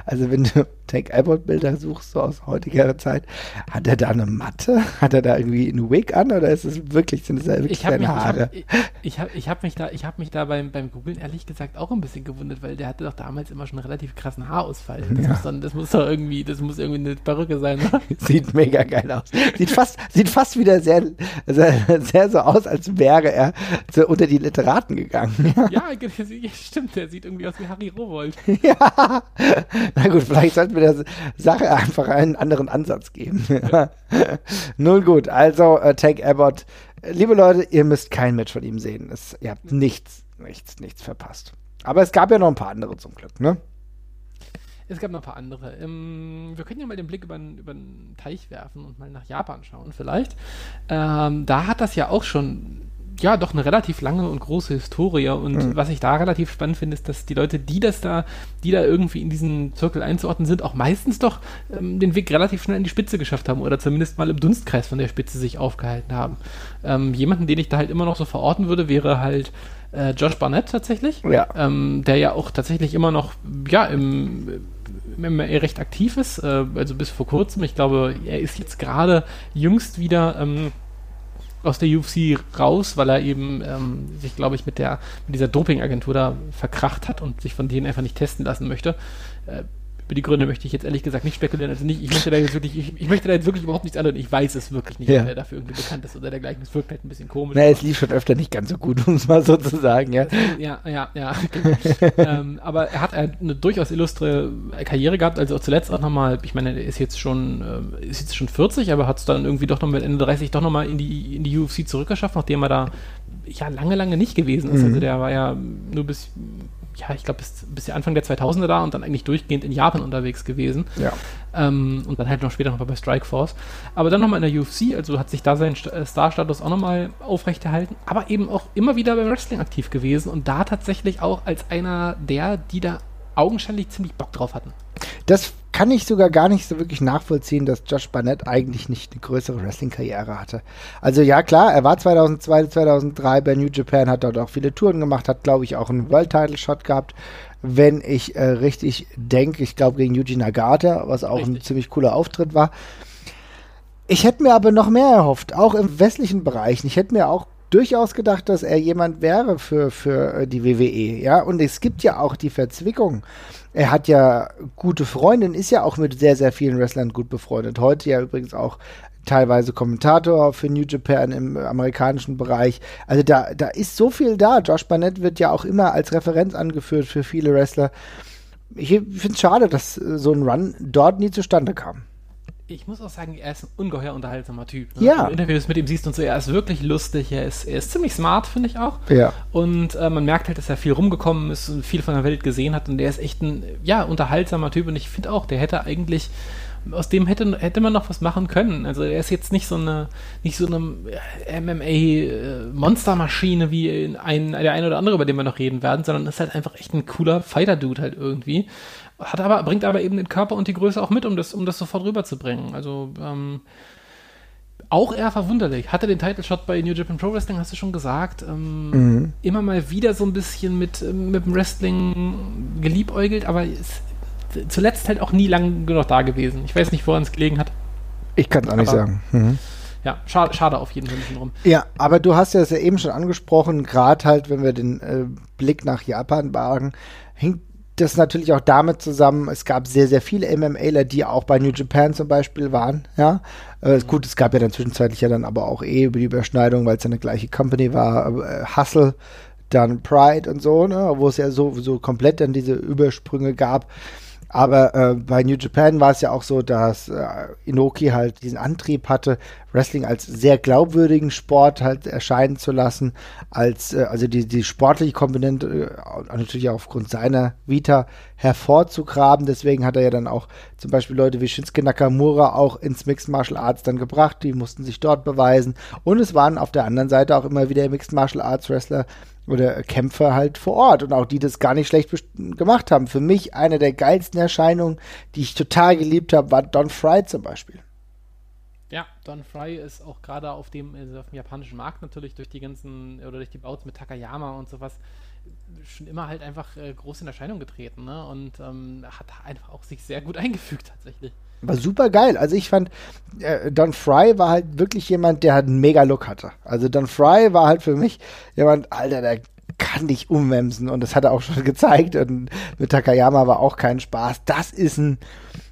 also wenn du Tank Abbott Bilder suchst, so aus heutiger Zeit, hat er da eine Matte? Hat er da irgendwie einen Wig an oder ist es wirklich, sind es ja wirklich
Ich habe
seine
mich, ich
Haare?
ich, ich hab, ich hab mich da, ich hab mich da beim, beim Googlen ehrlich gesagt auch ein bisschen gewundert, weil der hatte doch damals immer schon einen relativ krassen Haarausfall. Das, muss, dann, das muss doch irgendwie, das muss irgendwie eine Perücke sein, oder?
Sieht mega geil aus. Sieht fast, sieht fast wieder sehr, sehr, sehr so aus, als wäre er so unter die Literaten gegangen.
Ja, sieht- stimmt, der sieht irgendwie aus wie Harry Rowold.
ja. Na gut, vielleicht sollten wir der Sache einfach einen anderen Ansatz geben. Nun gut, also äh, Tank Abbott. Liebe Leute, ihr müsst kein Match von ihm sehen. Es, ihr habt nichts, nichts, nichts verpasst. Aber es gab ja noch ein paar andere zum Glück, ne?
Es gab noch ein paar andere. Ähm, wir können ja mal den Blick über den, über den Teich werfen und mal nach Japan schauen, vielleicht. Ähm, da hat das ja auch schon, ja, doch eine relativ lange und große Historie. Und was ich da relativ spannend finde, ist, dass die Leute, die das da, die da irgendwie in diesen Zirkel einzuordnen sind, auch meistens doch ähm, den Weg relativ schnell in die Spitze geschafft haben oder zumindest mal im Dunstkreis von der Spitze sich aufgehalten haben. Ähm, jemanden, den ich da halt immer noch so verorten würde, wäre halt äh, Josh Barnett tatsächlich
Ja.
ähm, der ja auch tatsächlich immer noch ja, im, im MMA recht aktiv ist, äh, also bis vor kurzem. Ich glaube, er ist jetzt gerade jüngst wieder ähm, aus der UFC raus, weil er eben ähm, sich, glaube ich, mit der mit dieser Dopingagentur da verkracht hat und sich von denen einfach nicht testen lassen möchte. Äh, über die Gründe möchte ich jetzt ehrlich gesagt nicht spekulieren. Also nicht, ich möchte da jetzt wirklich, ich, ich möchte da jetzt wirklich überhaupt nichts anderes. Ich weiß es wirklich nicht,
Ja.
ob er dafür irgendwie bekannt ist oder dergleichen. Es wirkt halt ein bisschen komisch.
Na, es lief schon öfter nicht ganz so gut, um es mal so zu sagen, ja.
Ja, ja, ja. ähm, aber er hat eine durchaus illustre Karriere gehabt, also auch zuletzt auch nochmal, ich meine, er ist jetzt schon, äh, ist jetzt schon 40, aber hat es dann irgendwie doch noch mit Ende 30 doch nochmal in die, in die UFC zurückgeschafft, nachdem er da ja lange, lange nicht gewesen ist.
Mhm.
Also der war ja nur bis, ja, ich glaube, bis, bis Anfang der 2000er da und dann eigentlich durchgehend in Japan unterwegs gewesen.
Ja.
Ähm, und dann halt noch später noch bei Strikeforce. Aber dann nochmal in der UFC, also hat sich da sein St äh, Star-Status auch nochmal aufrechterhalten, aber eben auch immer wieder beim Wrestling aktiv gewesen und da tatsächlich auch als einer der, die da augenscheinlich ziemlich Bock drauf hatten.
Das kann ich sogar gar nicht so wirklich nachvollziehen, dass Josh Barnett eigentlich nicht eine größere Wrestling-Karriere hatte. Also ja, klar, er war 2002, 2003 bei New Japan, hat dort auch viele Touren gemacht, hat, glaube ich, auch einen World-Title-Shot gehabt, wenn ich äh, richtig denke. Ich glaube, gegen Yuji Nagata, was auch ein
Richtig.
ziemlich cooler Auftritt war. Ich hätte mir aber noch mehr erhofft, auch im westlichen Bereich. Ich hätte mir auch durchaus gedacht, dass er jemand wäre für, für äh, die WWE, ja. Und es gibt ja auch die Verzwickung. Er hat ja gute Freundinnen, ist ja auch mit sehr, sehr vielen Wrestlern gut befreundet. Heute ja übrigens auch teilweise Kommentator für New Japan im amerikanischen Bereich. Also da, da ist so viel da. Josh Barnett wird ja auch immer als Referenz angeführt für viele Wrestler. Ich finde es schade, dass so ein Run dort nie zustande kam.
Ich muss auch sagen, er ist ein ungeheuer unterhaltsamer Typ.
Ja.
Wenn du Interviews mit ihm siehst und so, er ist wirklich lustig, er ist, er ist ziemlich smart, finde ich auch.
Ja.
Und äh, man merkt halt, dass er viel rumgekommen ist und viel von der Welt gesehen hat und der ist echt ein, ja, unterhaltsamer Typ und ich finde auch, der hätte eigentlich, aus dem hätte, hätte man noch was machen können. Also er ist jetzt nicht so eine, nicht so eine MMA-Monstermaschine wie in ein, der eine oder andere, über den wir noch reden werden, sondern ist halt einfach echt ein cooler Fighter-Dude halt irgendwie. Hat aber, bringt aber eben den Körper und die Größe auch mit, um das, um das sofort rüberzubringen. Also, ähm, auch eher verwunderlich. Hatte den Title Shot bei New Japan Pro Wrestling, hast du schon gesagt. Ähm, Immer mal wieder so ein bisschen mit, ähm, mit dem Wrestling geliebäugelt, aber ist zuletzt halt auch nie lang genug da gewesen. Ich weiß nicht, woran es gelegen hat.
Ich kann es auch nicht sagen. Mhm.
Ja, schade, schade auf jeden Fall ein bisschen drum.
Ja, aber du hast ja es ja eben schon angesprochen, gerade halt, wenn wir den äh, Blick nach Japan wagen, hängt das natürlich auch damit zusammen, es gab sehr, sehr viele MMAler, die auch bei New Japan zum Beispiel waren, ja. Äh, gut, es gab ja dann zwischenzeitlich ja dann aber auch eh über die Überschneidung, weil es ja eine gleiche Company war, äh, Hustle, dann Pride und so, ne, wo es ja so, so komplett dann diese Übersprünge gab. Aber äh, bei New Japan war es ja auch so, dass äh, Inoki halt diesen Antrieb hatte, Wrestling als sehr glaubwürdigen Sport halt erscheinen zu lassen, als äh, also die, die sportliche Komponente äh, natürlich auch aufgrund seiner Vita hervorzugraben. Deswegen hat er ja dann auch zum Beispiel Leute wie Shinsuke Nakamura auch ins Mixed Martial Arts dann gebracht. Die mussten sich dort beweisen. Und es waren auf der anderen Seite auch immer wieder Mixed Martial Arts Wrestler oder Kämpfer halt vor Ort und auch die das gar nicht schlecht gemacht haben. Für mich eine der geilsten Erscheinungen, die ich total geliebt habe, war Don Fry zum Beispiel.
Ja, Don Fry ist auch gerade auf dem, also auf dem japanischen Markt natürlich durch die ganzen, oder durch die Bouts mit Takayama und sowas, schon immer halt einfach äh, groß in Erscheinung getreten, ne? Und ähm, hat einfach auch sich sehr gut eingefügt tatsächlich.
War super geil. Also ich fand, äh, Don Fry war halt wirklich jemand, der halt einen mega Look hatte. Also Don Fry war halt für mich jemand, Alter, der kann dich umwemsen und das hat er auch schon gezeigt und mit Takayama war auch kein Spaß. Das ist ein,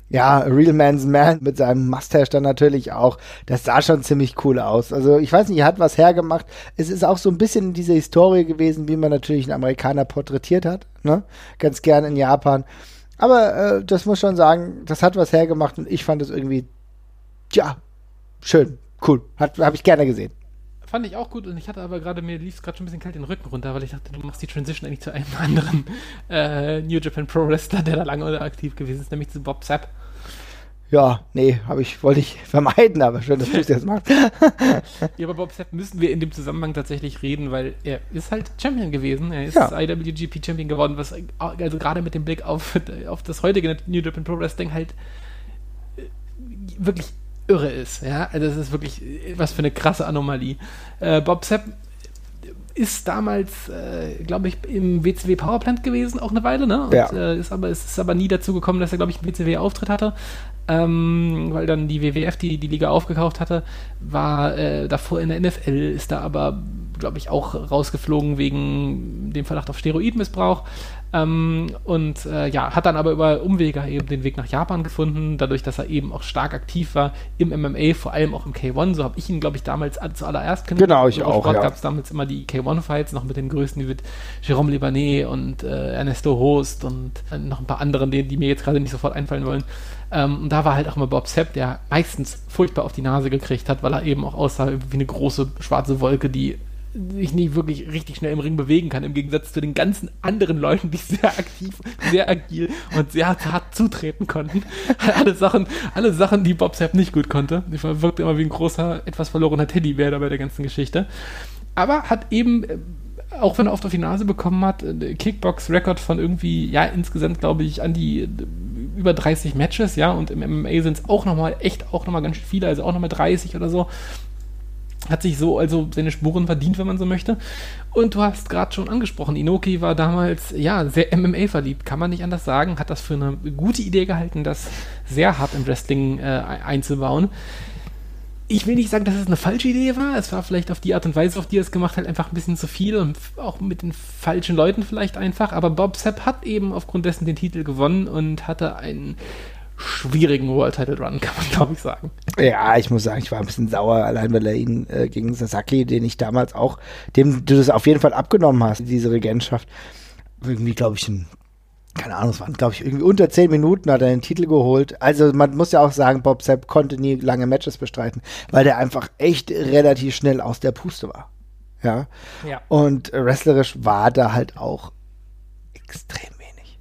ja, Real Man's Man mit seinem Mustache dann natürlich auch. Das sah schon ziemlich cool aus. Also ich weiß nicht, er hat was hergemacht. Es ist auch so ein bisschen diese Historie gewesen, wie man natürlich einen Amerikaner porträtiert hat, ne? Ganz gern in Japan. Aber äh, das muss schon sagen, das hat was hergemacht und ich fand es irgendwie, ja, schön, cool. Habe ich gerne gesehen.
Fand ich auch gut und ich hatte aber gerade, mir lief es gerade schon ein bisschen kalt den Rücken runter, weil ich dachte, du machst die Transition eigentlich zu einem anderen äh, New Japan Pro Wrestler, der da lange aktiv gewesen ist, nämlich zu Bob Sapp.
Ja, nee, habe ich, wollte ich vermeiden, aber schön, dass du es jetzt machst.
Ja, aber Bob Sapp müssen wir in dem Zusammenhang tatsächlich reden, weil er ist halt Champion gewesen. Er ist
Ja.
IWGP Champion geworden, was also gerade mit dem Blick auf, auf das heutige New Japan Pro Wrestling halt äh, wirklich irre ist. Ja, also das ist wirklich äh, was für eine krasse Anomalie. Äh, Bob Sapp ist damals, äh, glaube ich, im WCW Powerplant gewesen, auch eine Weile, ne? Und
Ja.
äh, ist aber, es ist aber nie dazu gekommen, dass er, glaube ich, einen WCW-Auftritt hatte. Ähm, weil dann die WWF die, die Liga aufgekauft hatte, war äh, davor in der NFL, ist da aber, glaube ich, auch rausgeflogen wegen dem Verdacht auf Steroidmissbrauch. Ähm, und äh, ja, hat dann aber über Umwege eben den Weg nach Japan gefunden, dadurch, dass er eben auch stark aktiv war im MMA, vor allem auch im K1. So habe ich ihn, glaube ich, damals zuallererst
Genau, ich
Auf
auch,
Sport
ja.
gab es damals immer die K1-Fights, noch mit den Größten wie mit Jérôme Libanais und äh, Ernesto Host und äh, noch ein paar anderen, die, die mir jetzt gerade nicht sofort einfallen wollen. Ähm, und da war halt auch immer Bob Sepp, der meistens furchtbar auf die Nase gekriegt hat, weil er eben auch aussah wie eine große schwarze Wolke, die sich nicht wirklich richtig schnell im Ring bewegen kann, im Gegensatz zu den ganzen anderen Leuten, die sehr aktiv, sehr agil und sehr hart zutreten konnten. alle Sachen, alle Sachen, die Bob Sepp nicht gut konnte. Ich wirkte immer wie ein großer, etwas verlorener Teddybär da bei der ganzen Geschichte. Aber hat eben, äh, auch wenn er oft auf die Nase bekommen hat, äh, Kickbox-Rekord von irgendwie, ja, insgesamt glaube ich an die äh, über 30 Matches, ja, und im MMA sind es auch nochmal, echt auch nochmal ganz viele, also auch nochmal 30 oder so hat sich so also seine Spuren verdient, wenn man so möchte. Und du hast gerade schon angesprochen, Inoki war damals ja sehr MMA verliebt, kann man nicht anders sagen, hat das für eine gute Idee gehalten, das sehr hart im Wrestling äh, einzubauen. Ich will nicht sagen, dass es eine falsche Idee war. Es war vielleicht auf die Art und Weise, auf die er es gemacht hat, einfach ein bisschen zu viel und auch mit den falschen Leuten vielleicht einfach. Aber Bob Sepp hat eben aufgrund dessen den Titel gewonnen und hatte einen schwierigen World Title Run, kann man glaube ich sagen.
Ja, ich muss sagen, ich war ein bisschen sauer, allein weil er ihn äh, gegen Sasaki, den ich damals auch, dem du das auf jeden Fall abgenommen hast, diese Regentschaft, irgendwie, glaube ich, ein, keine Ahnung, es waren, glaube ich, irgendwie unter zehn Minuten hat er den Titel geholt. Also man muss ja auch sagen, Bob Sepp konnte nie lange Matches bestreiten, weil der einfach echt relativ schnell aus der Puste war. Ja.
Ja.
Und wrestlerisch war da halt auch extrem wenig.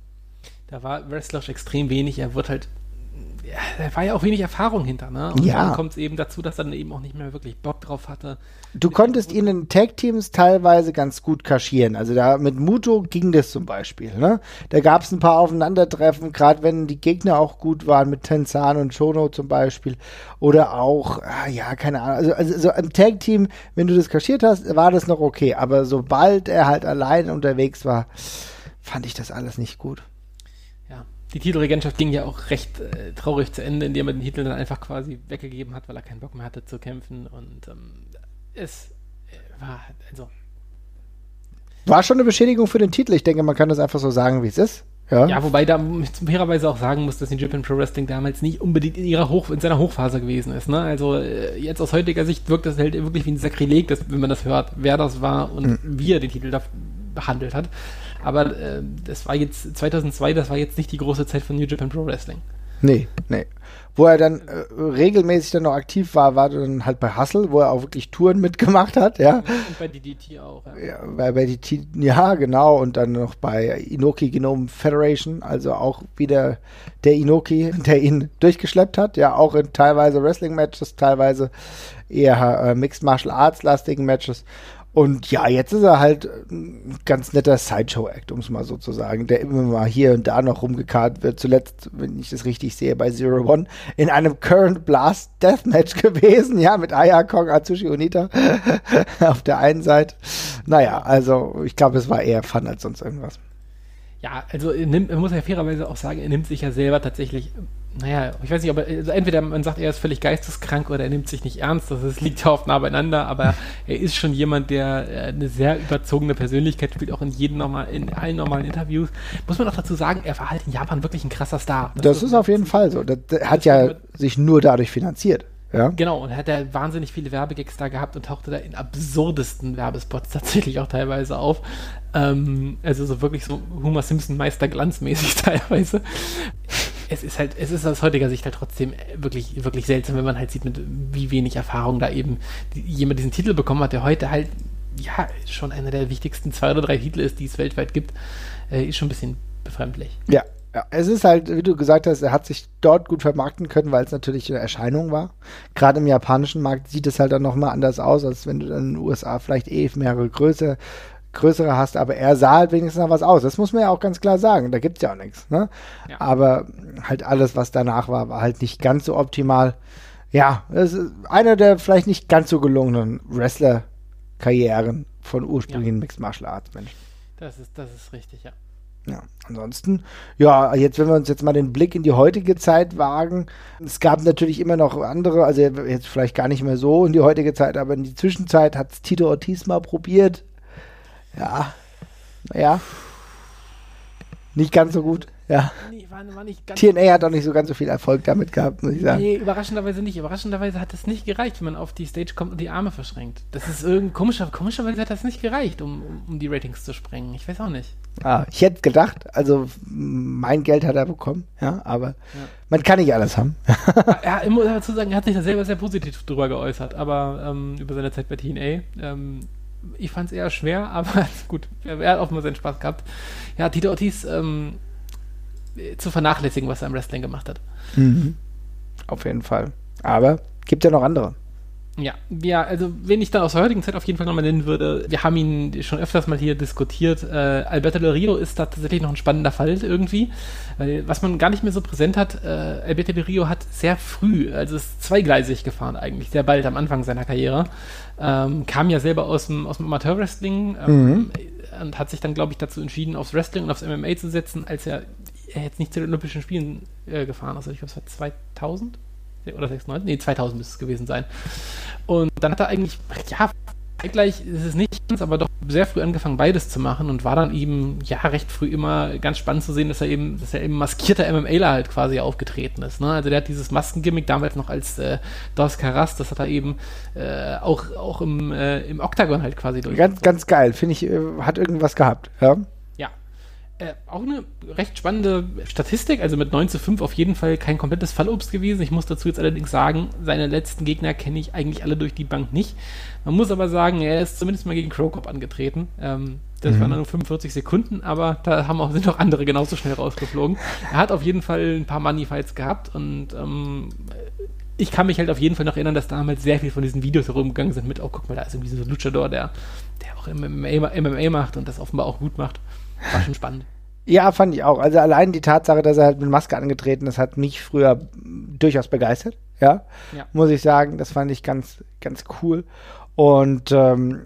Da war wrestlerisch extrem wenig. Er wird halt. Da war ja auch wenig Erfahrung hinter, ne? Und
Ja.
dann kommt es eben dazu, dass er dann eben auch nicht mehr wirklich Bock drauf hatte.
Du konntest ihn in Tag-Teams teilweise ganz gut kaschieren. Also da mit Muto ging das zum Beispiel. Ne? Da gab es ein paar Aufeinandertreffen, gerade wenn die Gegner auch gut waren, mit Tenzan und Shono zum Beispiel. Oder auch, ah, ja, keine Ahnung. Also, also so im Tag-Team, wenn du das kaschiert hast, war das noch okay. Aber sobald er halt allein unterwegs war, fand ich das alles nicht gut.
Die Titelregentschaft ging ja auch recht äh, traurig zu Ende, indem er den Titel dann einfach quasi weggegeben hat, weil er keinen Bock mehr hatte zu kämpfen. Und ähm, es äh, war, also.
War schon eine Beschädigung für den Titel. Ich denke, man kann das einfach so sagen, wie es ist. Ja.
ja, wobei da fairerweise auch sagen muss, dass die Japan Pro Wrestling damals nicht unbedingt in ihrer Hoch, in seiner Hochphase gewesen ist. Ne? Also äh, jetzt aus heutiger Sicht wirkt das halt wirklich wie ein Sakrileg, dass, wenn man das hört, wer das war und mhm. wie er den Titel da behandelt hat. Aber äh, das war jetzt 2002, das war jetzt nicht die große Zeit von New Japan Pro Wrestling.
Nee, nee. Wo er dann äh, regelmäßig dann noch aktiv war, war dann halt bei Hustle, wo er auch wirklich Touren mitgemacht hat, ja. Und bei DDT auch, ja. ja bei, bei DDT, ja, genau. Und dann noch bei Inoki Genome Federation, also auch wieder der Inoki, der ihn durchgeschleppt hat, ja, auch in teilweise Wrestling-Matches, teilweise eher äh, Mixed Martial Arts-lastigen Matches. Und ja, jetzt ist er halt ein ganz netter Sideshow-Act, um es mal so zu sagen, der immer mal hier und da noch rumgekarrt wird. Zuletzt, wenn ich das richtig sehe, bei Zero One in einem Current Blast Deathmatch gewesen, ja, mit Aya Kong, Atsushi Onita auf der einen Seite. Naja, also ich glaube, es war eher Fun als sonst irgendwas.
Ja, also nimmt, man muss ja fairerweise auch sagen, er nimmt sich ja selber tatsächlich naja, ich weiß nicht, ob er, also entweder man sagt, er ist völlig geisteskrank oder er nimmt sich nicht ernst, das ist, liegt ja oft nah beieinander, aber er ist schon jemand, der äh, eine sehr überzogene Persönlichkeit spielt, auch in jedem normal, in allen normalen Interviews. Muss man auch dazu sagen, er war halt in Japan wirklich ein krasser Star.
Das, das ist auf jeden Fall so. Er hat ja sich nur dadurch finanziert. Ja.
Genau, und er hat ja wahnsinnig viele Werbegags da gehabt und tauchte da in absurdesten Werbespots tatsächlich auch teilweise auf. Ähm, also so wirklich so Homer Simpson Meister glanzmäßig teilweise es ist halt, es ist aus heutiger Sicht halt trotzdem wirklich, wirklich seltsam, wenn man halt sieht, mit wie wenig Erfahrung da eben jemand diesen Titel bekommen hat, der heute halt, ja, schon einer der wichtigsten zwei oder drei Titel ist, die es weltweit gibt, äh, ist schon ein bisschen befremdlich.
Ja, ja, es ist halt, wie du gesagt hast, er hat sich dort gut vermarkten können, weil es natürlich eine Erscheinung war. Gerade im japanischen Markt sieht es halt dann nochmal anders aus, als wenn du dann in den USA vielleicht eh mehrere Größe, größere hast, aber er sah halt wenigstens noch was aus. Das muss man ja auch ganz klar sagen. Da gibt es ja auch nichts. Ne? Ja. Aber halt alles, was danach war, war halt nicht ganz so optimal. Ja, es ist einer der vielleicht nicht ganz so gelungenen Wrestler-Karrieren von ursprünglichen ja. Mixed Martial Arts Menschen.
Das ist, das ist richtig, ja.
Ja, ansonsten, ja, jetzt, wenn wir uns jetzt mal den Blick in die heutige Zeit wagen, es gab natürlich immer noch andere, also jetzt vielleicht gar nicht mehr so in die heutige Zeit, aber in die Zwischenzeit hat es Tito Ortiz mal probiert, ja. Ja. Nicht ganz so gut. Ja. Nee, war, war TNA hat auch nicht so ganz so viel Erfolg damit gehabt, muss ich sagen. Nee,
überraschenderweise nicht. Überraschenderweise hat es nicht gereicht, wenn man auf die Stage kommt und die Arme verschränkt. Das ist irgendwie komischer. Komischerweise hat das nicht gereicht, um, um, die Ratings zu sprengen. Ich weiß auch nicht.
Ah, ich hätte gedacht, also mein Geld hat er bekommen, ja, aber ja. man kann nicht alles haben.
ja, ich muss dazu sagen, er hat sich da selber sehr positiv drüber geäußert, aber ähm, über seine Zeit bei TNA. Ähm, ich fand es eher schwer, aber gut, er hat offenbar seinen Spaß gehabt. Ja, Tito Ortiz ähm, zu vernachlässigen, was er im Wrestling gemacht hat.
Mhm. Auf jeden Fall. Aber gibt ja noch andere.
Ja, ja, also wen ich dann aus der heutigen Zeit auf jeden Fall nochmal nennen würde, wir haben ihn schon öfters mal hier diskutiert. Äh, Alberto Del Rio ist da tatsächlich noch ein spannender Fall irgendwie, weil was man gar nicht mehr so präsent hat, äh, Alberto Del Rio hat sehr früh, also ist zweigleisig gefahren eigentlich, sehr bald am Anfang seiner Karriere. Ähm, kam ja selber aus dem, aus dem Amateurwrestling ähm, mhm. und hat sich dann, glaube ich, dazu entschieden, aufs Wrestling und aufs MMA zu setzen, als er, er jetzt nicht zu den Olympischen Spielen äh, gefahren ist. Also ich glaube, es war 2000 oder 96, nee, 2000 müsste es gewesen sein. Und dann hat er eigentlich, ja, gleich ist es nicht ganz, aber doch sehr früh angefangen, beides zu machen und war dann eben, ja, recht früh immer ganz spannend zu sehen, dass er eben, dass er eben maskierter MMAler halt quasi aufgetreten ist. Ne? Also der hat dieses Maskengimmick damals noch als äh, Dos Caras, das hat er eben äh, auch, auch im, äh, im Octagon halt quasi
durch. Ganz, ganz geil, finde ich, äh, hat irgendwas gehabt, ja.
Äh, auch eine recht spannende Statistik, also mit 9 zu 5 auf jeden Fall kein komplettes Fallobst gewesen. Ich muss dazu jetzt allerdings sagen, seine letzten Gegner kenne ich eigentlich alle durch die Bank nicht. Man muss aber sagen, er ist zumindest mal gegen Crocop angetreten. Ähm, das mhm. waren nur 45 Sekunden, aber da haben auch, sind auch andere genauso schnell rausgeflogen. Er hat auf jeden Fall ein paar Money-Fights gehabt und ähm, ich kann mich halt auf jeden Fall noch erinnern, dass damals sehr viel von diesen Videos herumgegangen sind mit, oh, guck mal, da ist irgendwie so ein Luchador, der, der auch MMA, MMA macht und das offenbar auch gut macht. War schon spannend.
Ja, fand ich auch. Also allein die Tatsache, dass er halt mit Maske angetreten ist, hat mich früher durchaus begeistert. Ja, ja. muss ich sagen. Das fand ich ganz, ganz cool. Und ähm,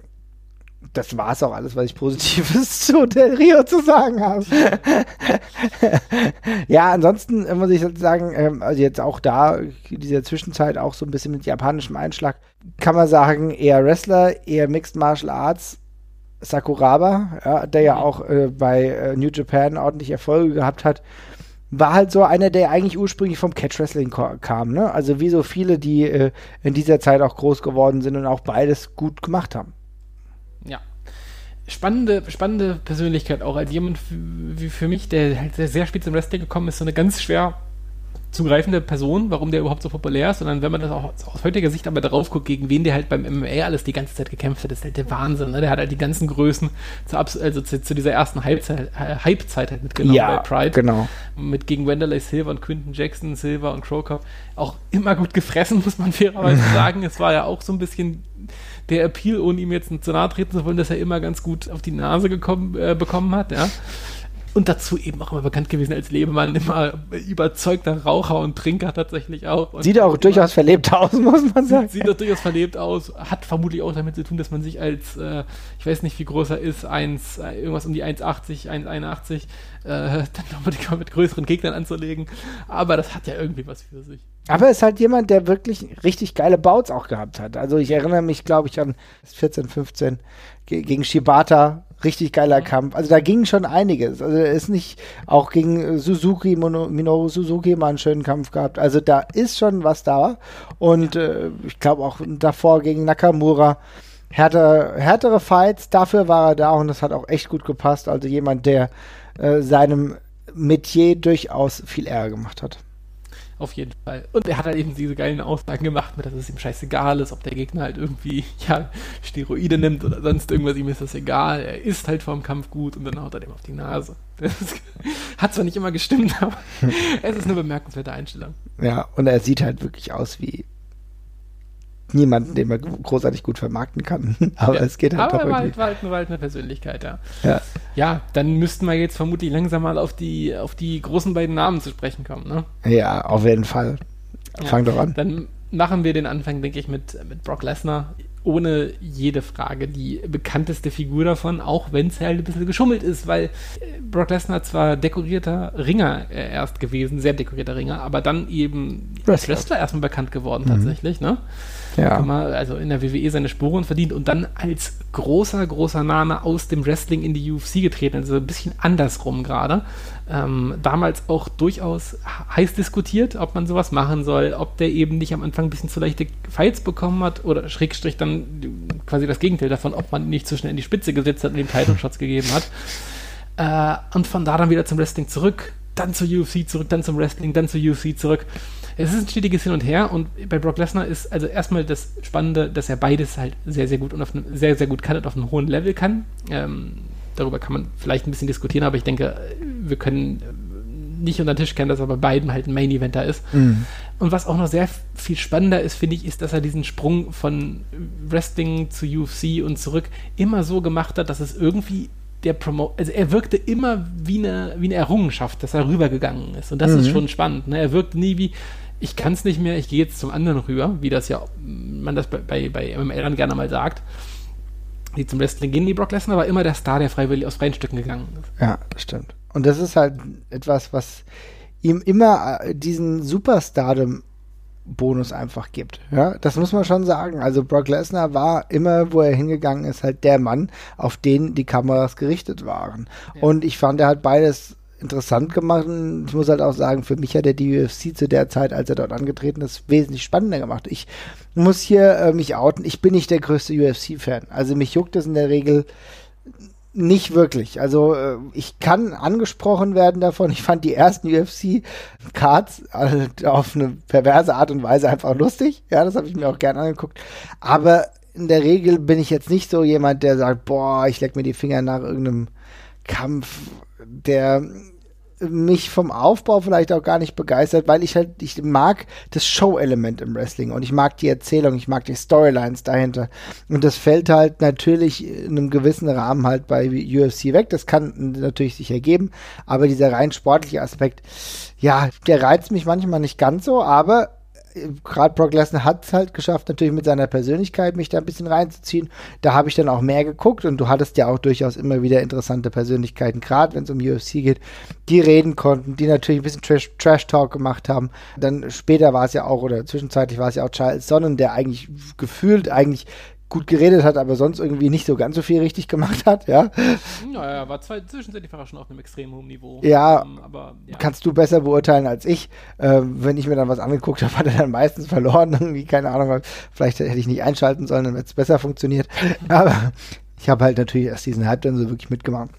das war es auch alles, was ich Positives zu Del Rio zu sagen habe. ja, ansonsten muss ich sagen, ähm, also jetzt auch da, in dieser Zwischenzeit auch so ein bisschen mit japanischem Einschlag, kann man sagen, eher Wrestler, eher Mixed Martial Arts, Sakuraba, ja, der ja mhm. auch äh, bei äh, New Japan ordentlich Erfolge gehabt hat, war halt so einer, der eigentlich ursprünglich vom Catch Wrestling kam. Ne? Also wie so viele, die äh, in dieser Zeit auch groß geworden sind und auch beides gut gemacht haben.
Ja. Spannende, spannende Persönlichkeit auch als jemand wie für mich, der halt sehr, sehr spät zum Wrestling gekommen ist, so eine ganz schwer zugreifende Person, warum der überhaupt so populär ist, sondern wenn man das auch aus heutiger Sicht aber darauf guckt, gegen wen der halt beim MMA alles die ganze Zeit gekämpft hat, ist halt der Wahnsinn. Ne? Der hat halt die ganzen Größen zu, also zu, zu dieser ersten Halbzeit, Halbzeit halt mitgenommen
ja, bei Pride. genau.
Mit gegen Wanderlei Silver und Quinton Jackson, Silver und Crowcop. Auch immer gut gefressen, muss man fairerweise sagen. Es war ja auch so ein bisschen der Appeal, ohne ihm jetzt zu nahe treten zu wollen, dass er immer ganz gut auf die Nase gekommen, äh, bekommen hat, ja. Und dazu eben auch immer bekannt gewesen als Lebemann, immer überzeugter Raucher und Trinker tatsächlich auch. Und
sieht auch durchaus verlebt aus, muss man sagen.
Sieht, sieht auch durchaus verlebt aus. Hat vermutlich auch damit zu tun, dass man sich als, äh, ich weiß nicht, wie groß er ist, 1, äh, irgendwas um die 1,80, 1,81, äh, dann nochmal mit größeren Gegnern anzulegen. Aber das hat ja irgendwie was für sich.
Aber er ist halt jemand, der wirklich richtig geile Bouts auch gehabt hat. Also ich erinnere mich, glaube ich, an 14, 15 gegen Shibata richtig geiler Kampf. Also da ging schon einiges. Also er ist nicht auch gegen Suzuki, Minoru Suzuki mal einen schönen Kampf gehabt. Also da ist schon was da. Und äh, ich glaube auch davor gegen Nakamura. Härtere, härtere Fights, dafür war er da und das hat auch echt gut gepasst. Also jemand, der äh, seinem Metier durchaus viel Ärger gemacht hat.
Auf jeden Fall. Und er hat halt eben diese geilen Aussagen gemacht, dass es ihm scheißegal ist, ob der Gegner halt irgendwie, ja, Steroide nimmt oder sonst irgendwas, ihm ist das egal. Er ist halt vorm Kampf gut und dann haut er dem auf die Nase. Das hat zwar nicht immer gestimmt, aber es ist eine bemerkenswerte Einstellung.
Ja, und er sieht halt wirklich aus wie niemanden, den man großartig gut vermarkten kann. Aber ja. es geht halt
Aber
doch
war irgendwie. Halt, war, halt, eine Persönlichkeit, ja. ja. Ja, dann müssten wir jetzt vermutlich langsam mal auf die, auf die großen beiden Namen zu sprechen kommen, ne?
Ja, auf jeden Fall. Fang ja. doch an.
Dann machen wir den Anfang, denke ich, mit, mit Brock Lesnar. Ohne jede Frage die bekannteste Figur davon, auch wenn es halt ein bisschen geschummelt ist, weil äh, Brock Lesnar zwar dekorierter Ringer äh, erst gewesen, sehr dekorierter Ringer, aber dann eben Wrestler, Wrestler erstmal bekannt geworden mhm. tatsächlich, ne? Ja. Man, also in der WWE seine Spuren verdient und dann als großer, großer Name aus dem Wrestling in die UFC getreten, also ein bisschen andersrum gerade. Ähm, damals auch durchaus heiß diskutiert, ob man sowas machen soll, ob der eben nicht am Anfang ein bisschen zu leichte Fights bekommen hat oder Schrägstrich dann quasi das Gegenteil davon, ob man nicht zu schnell in die Spitze gesetzt hat und dem Title Shots gegeben hat. Äh, und von da dann wieder zum Wrestling zurück, dann zur UFC zurück, dann zum Wrestling, dann zur UFC zurück es ist ein stetiges Hin und Her und bei Brock Lesnar ist also erstmal das Spannende, dass er beides halt sehr, sehr gut und auf einem, sehr, sehr gut kann und auf einem hohen Level kann. Ähm, darüber kann man vielleicht ein bisschen diskutieren, aber ich denke, wir können nicht unter den Tisch kennen, dass er bei beiden halt ein Main Eventer ist. Mhm. Und was auch noch sehr viel spannender ist, finde ich, ist, dass er diesen Sprung von Wrestling zu UFC und zurück immer so gemacht hat, dass es irgendwie der Promo also er wirkte immer wie eine, wie eine Errungenschaft, dass er rübergegangen ist. Und das mhm. ist schon spannend. Ne? Er wirkte nie wie, ich kann es nicht mehr, ich gehe jetzt zum anderen rüber, wie das ja man das bei, bei, bei MML dann gerne mal sagt. Die zum Wrestling gehen, die Brock Lesnar war immer der Star, der freiwillig aus freien Stücken gegangen ist.
Ja, das stimmt. Und das ist halt etwas, was ihm immer äh, diesen Superstardom Bonus einfach gibt. Ja, das muss man schon sagen. Also Brock Lesnar war immer, wo er hingegangen ist, halt der Mann, auf den die Kameras gerichtet waren. Ja. Und ich fand, er hat beides interessant gemacht. Ich muss halt auch sagen, für mich hat er die UFC zu der Zeit, als er dort angetreten ist, wesentlich spannender gemacht. Ich muss hier äh, mich outen. Ich bin nicht der größte UFC-Fan. Also mich juckt es in der Regel nicht wirklich. Also äh, ich kann angesprochen werden davon. Ich fand die ersten UFC-Cards halt auf eine perverse Art und Weise einfach lustig. Ja, das habe ich mir auch gern angeguckt. Aber in der Regel bin ich jetzt nicht so jemand, der sagt, boah, ich leck mir die Finger nach irgendeinem Kampf, der mich vom Aufbau vielleicht auch gar nicht begeistert, weil ich halt, ich mag das Show-Element im Wrestling und ich mag die Erzählung, ich mag die Storylines dahinter. Und das fällt halt natürlich in einem gewissen Rahmen halt bei UFC weg. Das kann natürlich sich ergeben, aber dieser rein sportliche Aspekt, ja, der reizt mich manchmal nicht ganz so, aber gerade Brock Lesnar hat es halt geschafft, natürlich mit seiner Persönlichkeit mich da ein bisschen reinzuziehen. Da habe ich dann auch mehr geguckt und du hattest ja auch durchaus immer wieder interessante Persönlichkeiten, gerade wenn es um UFC geht, die reden konnten, die natürlich ein bisschen Trash, Trash Talk gemacht haben. Dann später war es ja auch, oder zwischenzeitlich war es ja auch Charles Sonnen, der eigentlich gefühlt eigentlich gut geredet hat, aber sonst irgendwie nicht so ganz so viel richtig gemacht hat, ja.
Naja, war zwei, zwischenzeitlich war schon auf einem extrem hohen Niveau.
Ja, ähm, aber ja. kannst du besser beurteilen als ich. Ähm, wenn ich mir dann was angeguckt habe, hat er dann meistens verloren. Irgendwie, keine Ahnung, vielleicht hätte ich nicht einschalten sollen, dann hätte es besser funktioniert. aber ich habe halt natürlich erst diesen Hype dann so wirklich mitgemacht.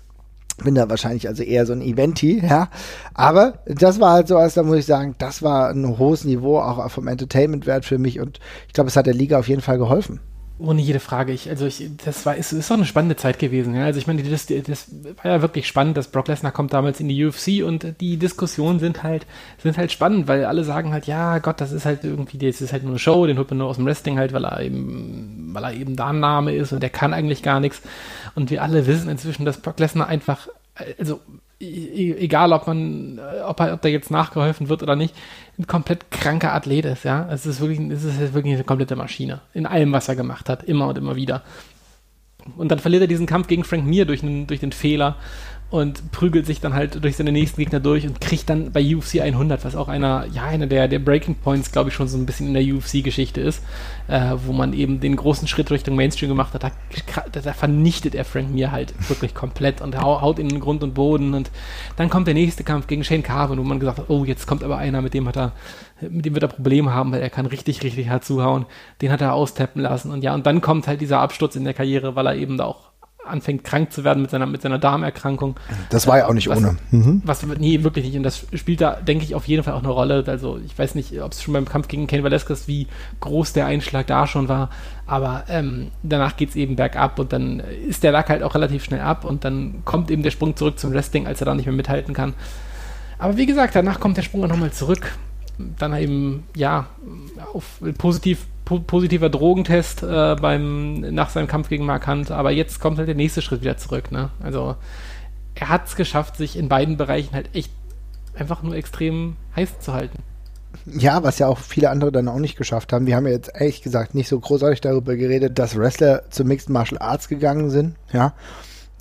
Bin da wahrscheinlich also eher so ein Eventi, ja. Aber das war halt so, als da muss ich sagen, das war ein hohes Niveau, auch vom Entertainment-Wert für mich und ich glaube, es hat der Liga auf jeden Fall geholfen.
Ohne jede Frage. Ich, also ich, das war, es ist auch eine spannende Zeit gewesen. Ja? Also ich meine, das, das war ja wirklich spannend, dass Brock Lesnar kommt damals in die UFC und die Diskussionen sind halt, sind halt spannend, weil alle sagen halt, ja Gott, das ist halt irgendwie, das ist halt nur eine Show, den holt man nur aus dem Wrestling halt, weil er eben, weil er eben da ein Name ist und der kann eigentlich gar nichts. Und wir alle wissen inzwischen, dass Brock Lesnar einfach, also egal ob man, ob, er, ob da jetzt nachgeholfen wird oder nicht, ein komplett kranker Athlet ist, ja. Es ist wirklich, es ist wirklich eine komplette Maschine. In allem, was er gemacht hat, immer und immer wieder. Und dann verliert er diesen Kampf gegen Frank Mir durch, einen, durch den Fehler und prügelt sich dann halt durch seine nächsten Gegner durch und kriegt dann bei UFC 100, was auch einer, ja, einer der, der Breaking Points, glaube ich, schon so ein bisschen in der UFC-Geschichte ist, äh, wo man eben den großen Schritt Richtung Mainstream gemacht hat, da, da vernichtet er Frank Mir halt wirklich komplett und haut in den Grund und Boden und dann kommt der nächste Kampf gegen Shane Carvin, wo man gesagt hat, oh, jetzt kommt aber einer, mit dem hat er, mit dem wird er Probleme haben, weil er kann richtig, richtig hart zuhauen. Den hat er austappen lassen und ja, und dann kommt halt dieser Absturz in der Karriere, weil er eben da auch anfängt krank zu werden mit seiner, mit seiner Darmerkrankung.
Das war ja auch nicht
was,
ohne.
Mhm. Was, nee, wirklich nicht. Und das spielt da, denke ich, auf jeden Fall auch eine Rolle. Also ich weiß nicht, ob es schon beim Kampf gegen Ken Velasquez, wie groß der Einschlag da schon war. Aber ähm, danach geht es eben bergab und dann ist der Lack halt auch relativ schnell ab und dann kommt eben der Sprung zurück zum Wrestling, als er da nicht mehr mithalten kann. Aber wie gesagt, danach kommt der Sprung auch nochmal zurück. Dann eben, ja, auf positiv po positiver Drogentest äh, beim, nach seinem Kampf gegen Mark Hunt, aber jetzt kommt halt der nächste Schritt wieder zurück. Ne? Also er hat es geschafft, sich in beiden Bereichen halt echt einfach nur extrem heiß zu halten.
Ja, was ja auch viele andere dann auch nicht geschafft haben. Wir haben ja jetzt ehrlich gesagt nicht so großartig darüber geredet, dass Wrestler zu Mixed Martial Arts gegangen sind. Ja,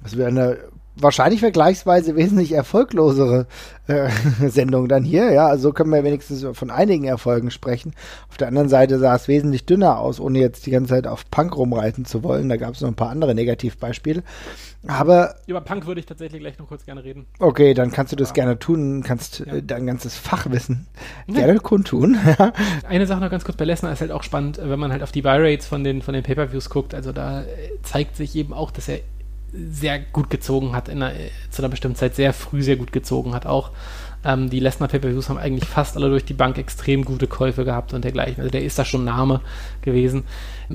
das wäre eine wahrscheinlich vergleichsweise wesentlich erfolglosere äh, Sendung dann hier. Ja, also so können wir wenigstens von einigen Erfolgen sprechen. Auf der anderen Seite sah es wesentlich dünner aus, ohne jetzt die ganze Zeit auf Punk rumreiten zu wollen. Da gab es noch ein paar andere Negativbeispiele. Aber.
Über Punk würde ich tatsächlich gleich noch kurz gerne reden.
Okay, dann kannst du das ja. gerne tun, kannst ja. äh, dein ganzes Fachwissen gerne kundtun.
Eine Sache noch ganz kurz bei Lesnar ist halt auch spannend, wenn man halt auf die Buy-Rates von den, von den Pay-Per-Views guckt. Also da äh, zeigt sich eben auch, dass er sehr gut gezogen hat, in einer, zu einer bestimmten Zeit sehr früh sehr gut gezogen hat auch. Ähm, die Lesnar Pay-Per-Views haben eigentlich fast alle durch die Bank extrem gute Käufe gehabt und dergleichen. Also der ist da schon Name gewesen.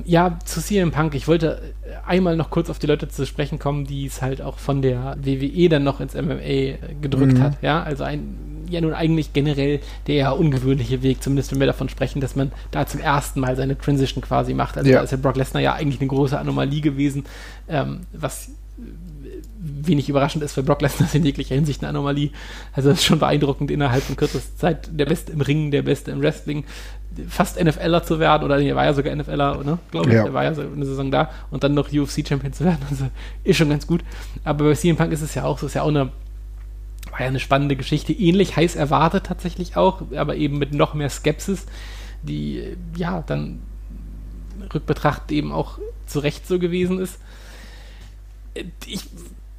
Ja, zu CM Punk, ich wollte einmal noch kurz auf die Leute zu sprechen kommen, die es halt auch von der WWE dann noch ins MMA gedrückt mhm. hat. Ja, also ein ja nun eigentlich generell der eher ungewöhnliche Weg, zumindest wenn wir davon sprechen, dass man da zum ersten Mal seine Transition quasi macht. Also ja. da ist ja Brock Lesnar ja eigentlich eine große Anomalie gewesen, ähm, was wenig überraschend ist, für Brock Lesnar ist in jeglicher Hinsicht eine Anomalie. Also das ist schon beeindruckend, innerhalb von kürzester Zeit der Beste im Ringen, der Beste im Wrestling, fast NFLer zu werden, oder er war ja sogar NFLer, ne? glaube ich, ja. er war ja so eine Saison da und dann noch UFC-Champion zu werden, also ist schon ganz gut. Aber bei CM Punk ist es ja auch so, ist ja auch eine war ja eine spannende Geschichte, ähnlich heiß erwartet tatsächlich auch, aber eben mit noch mehr Skepsis, die ja dann rückbetrachtet eben auch zu Recht so gewesen ist ich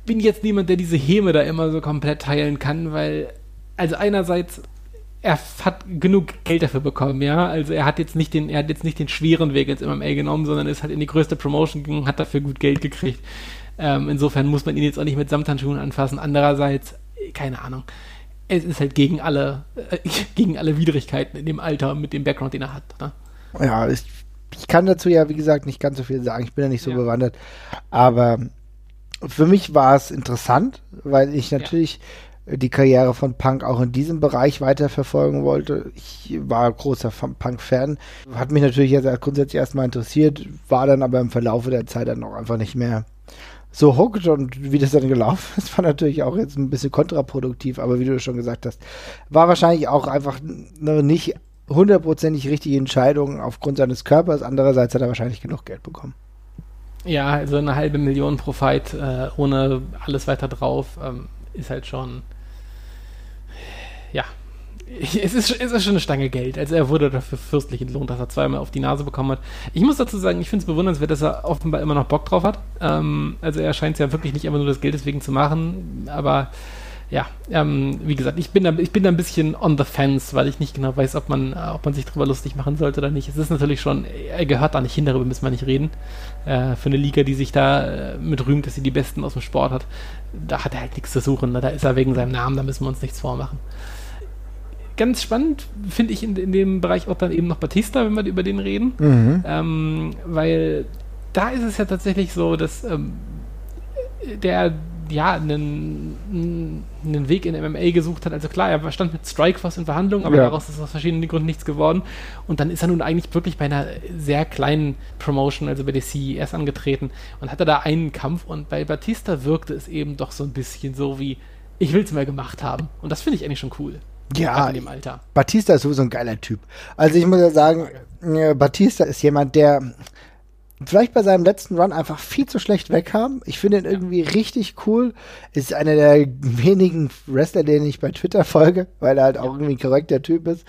bin jetzt niemand, der diese Häme da immer so komplett teilen kann, weil, also einerseits, er hat genug Geld dafür bekommen, ja. Also er hat jetzt nicht den, er hat jetzt nicht den schweren Weg ins MMA genommen, sondern ist halt in die größte Promotion gegangen, hat dafür gut Geld gekriegt. Ähm, insofern muss man ihn jetzt auch nicht mit Samthandschuhen anfassen. Andererseits, keine Ahnung. Es ist halt gegen alle, äh, gegen alle Widrigkeiten in dem Alter mit dem Background, den er hat. Ne?
Ja, ich, ich kann dazu ja, wie gesagt, nicht ganz so viel sagen. Ich bin ja nicht so ja. bewandert. Aber für mich war es interessant, weil ich natürlich ja. die Karriere von Punk auch in diesem Bereich weiterverfolgen wollte. Ich war großer Punk-Fan. Hat mich natürlich jetzt grundsätzlich erstmal interessiert, war dann aber im Verlaufe der Zeit dann auch einfach nicht mehr so hooked und wie das dann gelaufen ist, war natürlich auch jetzt ein bisschen kontraproduktiv, aber wie du schon gesagt hast, war wahrscheinlich auch einfach nicht hundertprozentig richtige Entscheidung aufgrund seines Körpers. Andererseits hat er wahrscheinlich genug Geld bekommen.
Ja, also eine halbe Million pro Fight äh, ohne alles weiter drauf ähm, ist halt schon. Ja, es ist, es ist schon eine Stange Geld. Also er wurde dafür fürstlich entlohnt, dass er zweimal auf die Nase bekommen hat. Ich muss dazu sagen, ich finde es bewundernswert, dass er offenbar immer noch Bock drauf hat. Ähm, also er scheint es ja wirklich nicht immer nur das Geld deswegen zu machen, aber ja, ähm, wie gesagt, ich bin, da, ich bin da ein bisschen on the fence, weil ich nicht genau weiß, ob man, ob man sich darüber lustig machen sollte oder nicht. Es ist natürlich schon, er gehört da nicht hin, darüber müssen wir nicht reden. Äh, für eine Liga, die sich da äh, mit rühmt, dass sie die Besten aus dem Sport hat, da hat er halt nichts zu suchen. Ne? Da ist er wegen seinem Namen, da müssen wir uns nichts vormachen. Ganz spannend finde ich in, in dem Bereich auch dann eben noch Batista, wenn wir über den reden. Mhm. Ähm, weil da ist es ja tatsächlich so, dass ähm, der ja, einen, einen Weg in MMA gesucht hat. Also klar, er stand mit Strikeforce in Verhandlungen, aber ja. daraus ist aus verschiedenen Gründen nichts geworden. Und dann ist er nun eigentlich wirklich bei einer sehr kleinen Promotion, also bei der CES angetreten und hatte da einen Kampf und bei Batista wirkte es eben doch so ein bisschen so wie, ich will es mal gemacht haben. Und das finde ich eigentlich schon cool.
Ja, in dem Alter. Batista ist sowieso ein geiler Typ. Also ich muss ja sagen, Batista ist jemand, der vielleicht bei seinem letzten Run einfach viel zu schlecht wegkam. Ich finde ihn irgendwie richtig cool. Ist einer der wenigen Wrestler, denen ich bei Twitter folge, weil er halt auch irgendwie ein korrekter Typ ist.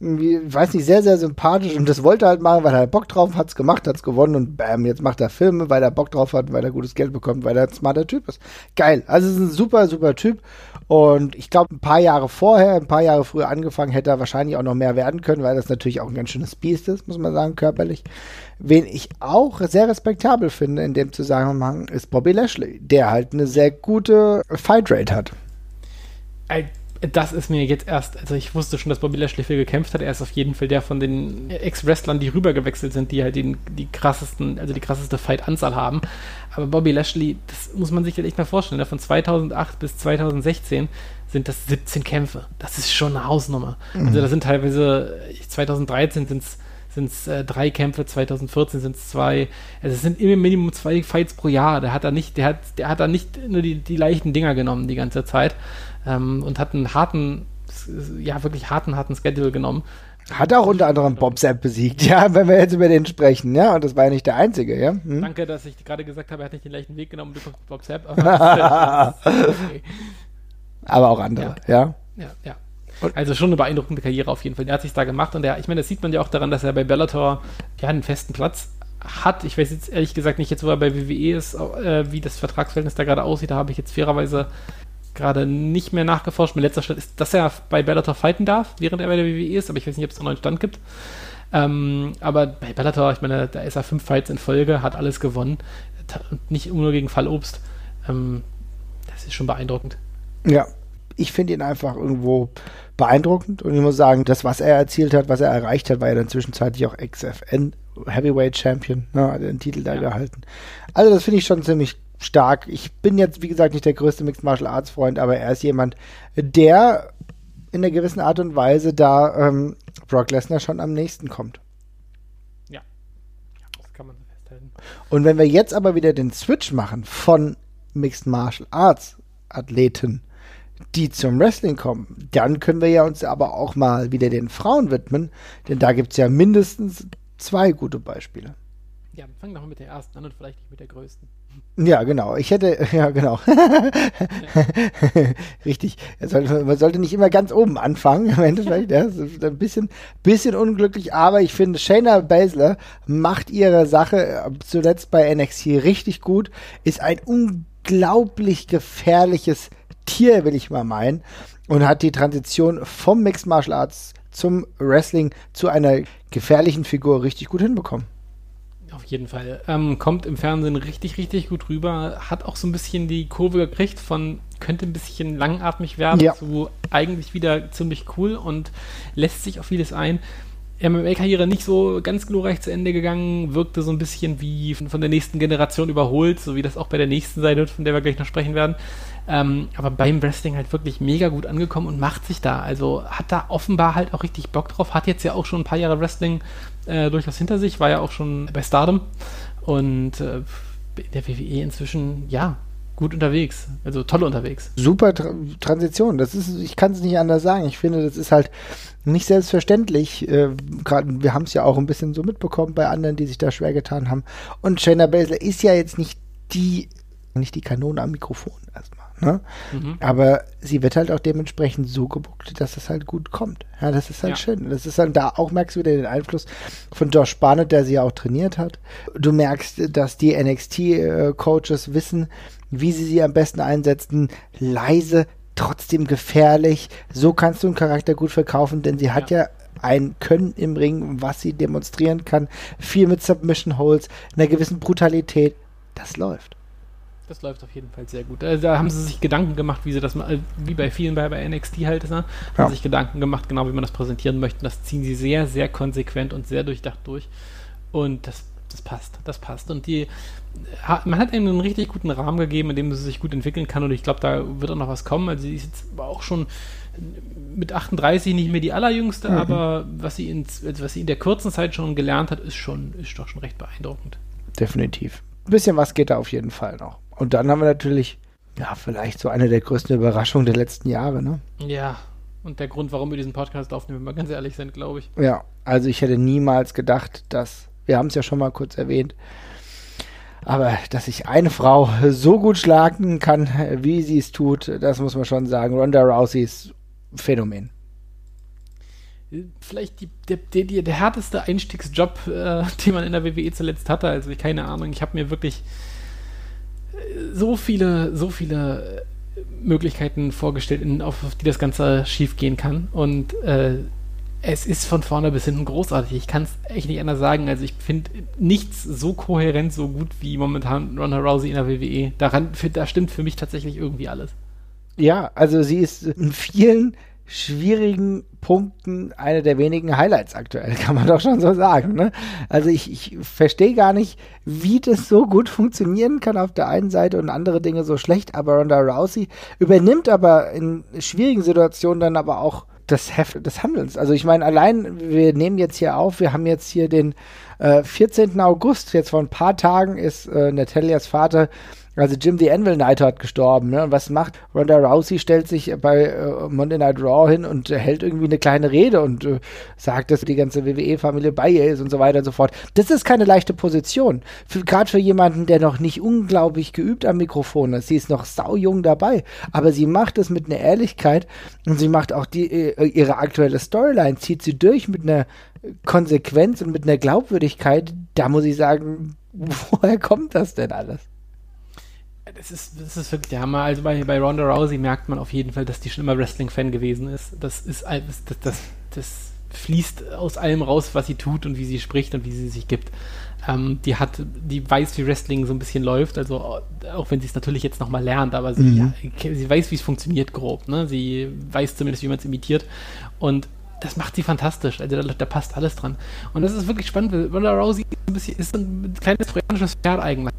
Irgendwie, weiß nicht, sehr, sehr sympathisch und das wollte er halt machen, weil er Bock drauf hat, es gemacht, hat es gewonnen und bam, jetzt macht er Filme, weil er Bock drauf hat, weil er gutes Geld bekommt, weil er ein smarter Typ ist. Geil. Also es ist ein super, super Typ und ich glaube, ein paar Jahre vorher, ein paar Jahre früher angefangen, hätte er wahrscheinlich auch noch mehr werden können, weil das natürlich auch ein ganz schönes Biest ist, muss man sagen, körperlich. Wen ich auch sehr respektabel finde in dem Zusammenhang, ist Bobby Lashley, der halt eine sehr gute Fight Rate hat.
Das ist mir jetzt erst, also ich wusste schon, dass Bobby Lashley viel gekämpft hat. Er ist auf jeden Fall der von den Ex-Wrestlern, die rübergewechselt sind, die halt den, die krassesten, also die krasseste Fight-Anzahl haben. Aber Bobby Lashley, das muss man sich ja echt mal vorstellen, ne? von 2008 bis 2016 sind das 17 Kämpfe. Das ist schon eine Hausnummer. Mhm. Also da sind teilweise, 2013 sind es sind es äh, drei Kämpfe, 2014 sind es zwei. Also es sind immer Minimum zwei Fights pro Jahr. Der hat da nicht, der hat, der hat da nicht nur die, die leichten Dinger genommen die ganze Zeit ähm, und hat einen harten, ja wirklich harten, harten Schedule genommen.
Hat auch unter anderem Bob Sapp besiegt, ja, wenn wir jetzt über den sprechen, ja, und das war ja nicht der einzige, ja.
Hm? Danke, dass ich gerade gesagt habe, er hat nicht den leichten Weg genommen, du kommst Bob Sapp, aber,
okay. aber auch andere,
ja. Ja, ja. ja. Also schon eine beeindruckende Karriere auf jeden Fall. Der hat sich da gemacht und der, ich meine, das sieht man ja auch daran, dass er bei Bellator ja einen festen Platz hat. Ich weiß jetzt ehrlich gesagt nicht jetzt, wo er bei WWE ist, äh, wie das Vertragsverhältnis da gerade aussieht. Da habe ich jetzt fairerweise gerade nicht mehr nachgeforscht. Mein letzter Stand ist, dass er bei Bellator fighten darf, während er bei der WWE ist, aber ich weiß nicht, ob es einen neuen Stand gibt. Ähm, aber bei Bellator, ich meine, da ist er fünf Fights in Folge, hat alles gewonnen. Und nicht nur gegen Fallobst. Ähm, das ist schon beeindruckend.
Ja, ich finde ihn einfach irgendwo beeindruckend und ich muss sagen, das, was er erzielt hat, was er erreicht hat, war ja dann zwischenzeitlich auch XFN Heavyweight Champion, ne, hat den Titel da ja. gehalten. Also das finde ich schon ziemlich stark. Ich bin jetzt, wie gesagt, nicht der größte Mixed Martial Arts Freund, aber er ist jemand, der in einer gewissen Art und Weise da ähm, Brock Lesnar schon am nächsten kommt.
Ja. Das kann man so festhalten.
Und wenn wir jetzt aber wieder den Switch machen von Mixed Martial Arts Athleten, die zum Wrestling kommen, dann können wir ja uns aber auch mal wieder den Frauen widmen, denn da gibt es ja mindestens zwei gute Beispiele.
Ja, fangen wir mal mit der ersten an und vielleicht nicht mit der größten.
Ja, genau. Ich hätte, ja, genau. Richtig. Man sollte nicht immer ganz oben anfangen, im Endeffekt. Ja, ein bisschen, bisschen unglücklich, aber ich finde, Shayna Baszler macht ihre Sache äh, zuletzt bei NXT richtig gut, ist ein unglaublich gefährliches Tier, will ich mal meinen, und hat die Transition vom Mixed Martial Arts zum Wrestling zu einer gefährlichen Figur richtig gut hinbekommen.
Jeden Fall. Ähm, kommt im Fernsehen richtig, richtig gut rüber. Hat auch so ein bisschen die Kurve gekriegt von könnte ein bisschen langatmig werden ja. zu eigentlich wieder ziemlich cool und lässt sich auf vieles ein. MMA-Karriere nicht so ganz glorreich zu Ende gegangen, wirkte so ein bisschen wie von der nächsten Generation überholt, so wie das auch bei der nächsten sein wird, von der wir gleich noch sprechen werden. Ähm, aber beim Wrestling halt wirklich mega gut angekommen und macht sich da. Also hat da offenbar halt auch richtig Bock drauf. Hat jetzt ja auch schon ein paar Jahre Wrestling äh, durchaus hinter sich, war ja auch schon bei Stardom und äh, der WWE inzwischen, ja, gut unterwegs, also toll unterwegs.
Super Tra Transition, das ist, ich kann es nicht anders sagen. Ich finde, das ist halt nicht selbstverständlich. Äh, Gerade wir haben es ja auch ein bisschen so mitbekommen bei anderen, die sich da schwer getan haben. Und Shayna Baszler ist ja jetzt nicht die, nicht die Kanone am Mikrofon erstmal. Ne? Mhm. Aber sie wird halt auch dementsprechend so gebuckt, dass es halt gut kommt. Ja, das ist halt ja. schön. Das ist dann da auch merkst du wieder den Einfluss von Josh Barnett, der sie ja auch trainiert hat. Du merkst, dass die NXT-Coaches wissen, wie sie sie am besten einsetzen. Leise, trotzdem gefährlich. So kannst du einen Charakter gut verkaufen, denn sie ja. hat ja ein Können im Ring, was sie demonstrieren kann. Viel mit Submission Holes, einer gewissen Brutalität. Das läuft.
Das läuft auf jeden Fall sehr gut. Also da haben sie sich Gedanken gemacht, wie sie das mal, wie bei vielen bei, bei NXT halt ist, ne? Ja. Haben sich Gedanken gemacht, genau wie man das präsentieren möchte. Das ziehen sie sehr, sehr konsequent und sehr durchdacht durch. Und das, das passt, das passt. Und die, man hat ihnen einen richtig guten Rahmen gegeben, in dem sie sich gut entwickeln kann. Und ich glaube, da wird auch noch was kommen. Also sie ist jetzt auch schon mit 38 nicht mehr die allerjüngste, mhm. aber was sie, in, was sie in der kurzen Zeit schon gelernt hat, ist schon, ist doch schon recht beeindruckend.
Definitiv. Ein bisschen was geht da auf jeden Fall noch. Und dann haben wir natürlich, ja, vielleicht so eine der größten Überraschungen der letzten Jahre, ne?
Ja. Und der Grund, warum wir diesen Podcast aufnehmen, wenn wir ganz ehrlich sind, glaube ich.
Ja, also ich hätte niemals gedacht, dass, wir haben es ja schon mal kurz erwähnt, aber dass sich eine Frau so gut schlagen kann, wie sie es tut, das muss man schon sagen. Ronda Rousey ist Phänomen.
Vielleicht die, der, der, der härteste Einstiegsjob, äh, den man in der WWE zuletzt hatte. Also keine Ahnung, ich habe mir wirklich so viele, so viele Möglichkeiten vorgestellt, auf, auf, die das Ganze schief gehen kann. Und äh, es ist von vorne bis hinten großartig. Ich kann es echt nicht anders sagen. Also ich finde nichts so kohärent, so gut wie momentan Ronda Rousey in der WWE. Daran, da stimmt für mich tatsächlich irgendwie alles.
Ja, also sie ist in vielen schwierigen Punkten eine der wenigen Highlights aktuell, kann man doch schon so sagen. Ne? Also ich, ich verstehe gar nicht, wie das so gut funktionieren kann auf der einen Seite und andere Dinge so schlecht, aber Ronda Rousey übernimmt aber in schwierigen Situationen dann aber auch das Heft des Handelns. Also ich meine, allein, wir nehmen jetzt hier auf, wir haben jetzt hier den äh, 14. August, jetzt vor ein paar Tagen ist äh, Natalias Vater also Jim the Anvil Neidhart gestorben. Ne? Und was macht Ronda Rousey? Stellt sich bei äh, Monday Night Raw hin und äh, hält irgendwie eine kleine Rede und äh, sagt, dass die ganze WWE-Familie bei ihr ist und so weiter und so fort. Das ist keine leichte Position. Gerade für jemanden, der noch nicht unglaublich geübt am Mikrofon ist. Sie ist noch saujung dabei. Aber sie macht es mit einer Ehrlichkeit und sie macht auch die, äh, ihre aktuelle Storyline, zieht sie durch mit einer Konsequenz und mit einer Glaubwürdigkeit. Da muss ich sagen, woher kommt das denn alles?
Das ist, das ist wirklich der Hammer. Also bei, bei Ronda Rousey merkt man auf jeden Fall, dass die schon immer Wrestling-Fan gewesen ist. Das ist das, das, das fließt aus allem raus, was sie tut und wie sie spricht und wie sie sich gibt. Ähm, die hat, die weiß, wie Wrestling so ein bisschen läuft, also auch wenn sie es natürlich jetzt nochmal lernt, aber sie, mhm. ja, sie weiß, wie es funktioniert grob. Ne? Sie weiß zumindest, wie man es imitiert. Und das macht sie fantastisch. Also da, da, passt alles dran. Und das ist wirklich spannend, weil Ronda Rousey ist ein, bisschen, ist ein kleines trojanisches Pferd eigentlich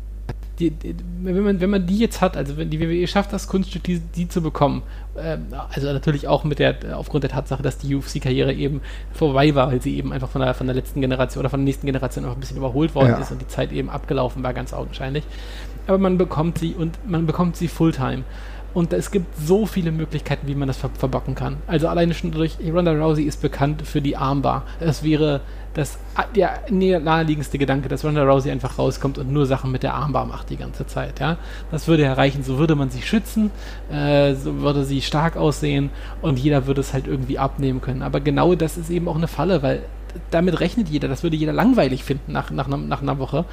die, die, wenn, man, wenn man die jetzt hat, also wenn die WWE schafft, das Kunststück, die, die zu bekommen, äh, also natürlich auch mit der, aufgrund der Tatsache, dass die UFC-Karriere eben vorbei war, weil sie eben einfach von der, von der letzten Generation oder von der nächsten Generation einfach ein bisschen überholt worden ja. ist und die Zeit eben abgelaufen war, ganz augenscheinlich. Aber man bekommt sie und man bekommt sie Fulltime. Und es gibt so viele Möglichkeiten, wie man das ver verbocken kann. Also alleine schon durch, Ronda Rousey ist bekannt für die Armbar. Es wäre das, der naheliegendste Gedanke, dass Ronda Rousey einfach rauskommt und nur Sachen mit der Armbar macht die ganze Zeit. Ja? Das würde erreichen, so würde man sie schützen, äh, so würde sie stark aussehen und jeder würde es halt irgendwie abnehmen können. Aber genau das ist eben auch eine Falle, weil damit rechnet jeder, das würde jeder langweilig finden nach, nach, nach einer Woche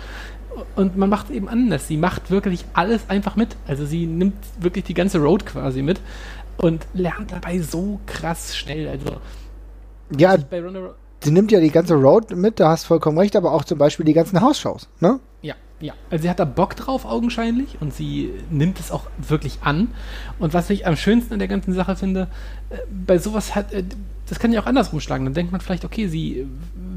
und man macht eben anders. Sie macht wirklich alles einfach mit. Also sie nimmt wirklich die ganze Road quasi mit und lernt dabei so krass schnell. Also
ja, sie nimmt ja die ganze Road mit, da hast du vollkommen recht, aber auch zum Beispiel die ganzen Hausshows, ne?
Ja, ja. Also sie hat da Bock drauf augenscheinlich und sie nimmt es auch wirklich an. Und was ich am schönsten an der ganzen Sache finde, äh, bei sowas hat, äh, das kann ja auch andersrum schlagen. Dann denkt man vielleicht, okay, sie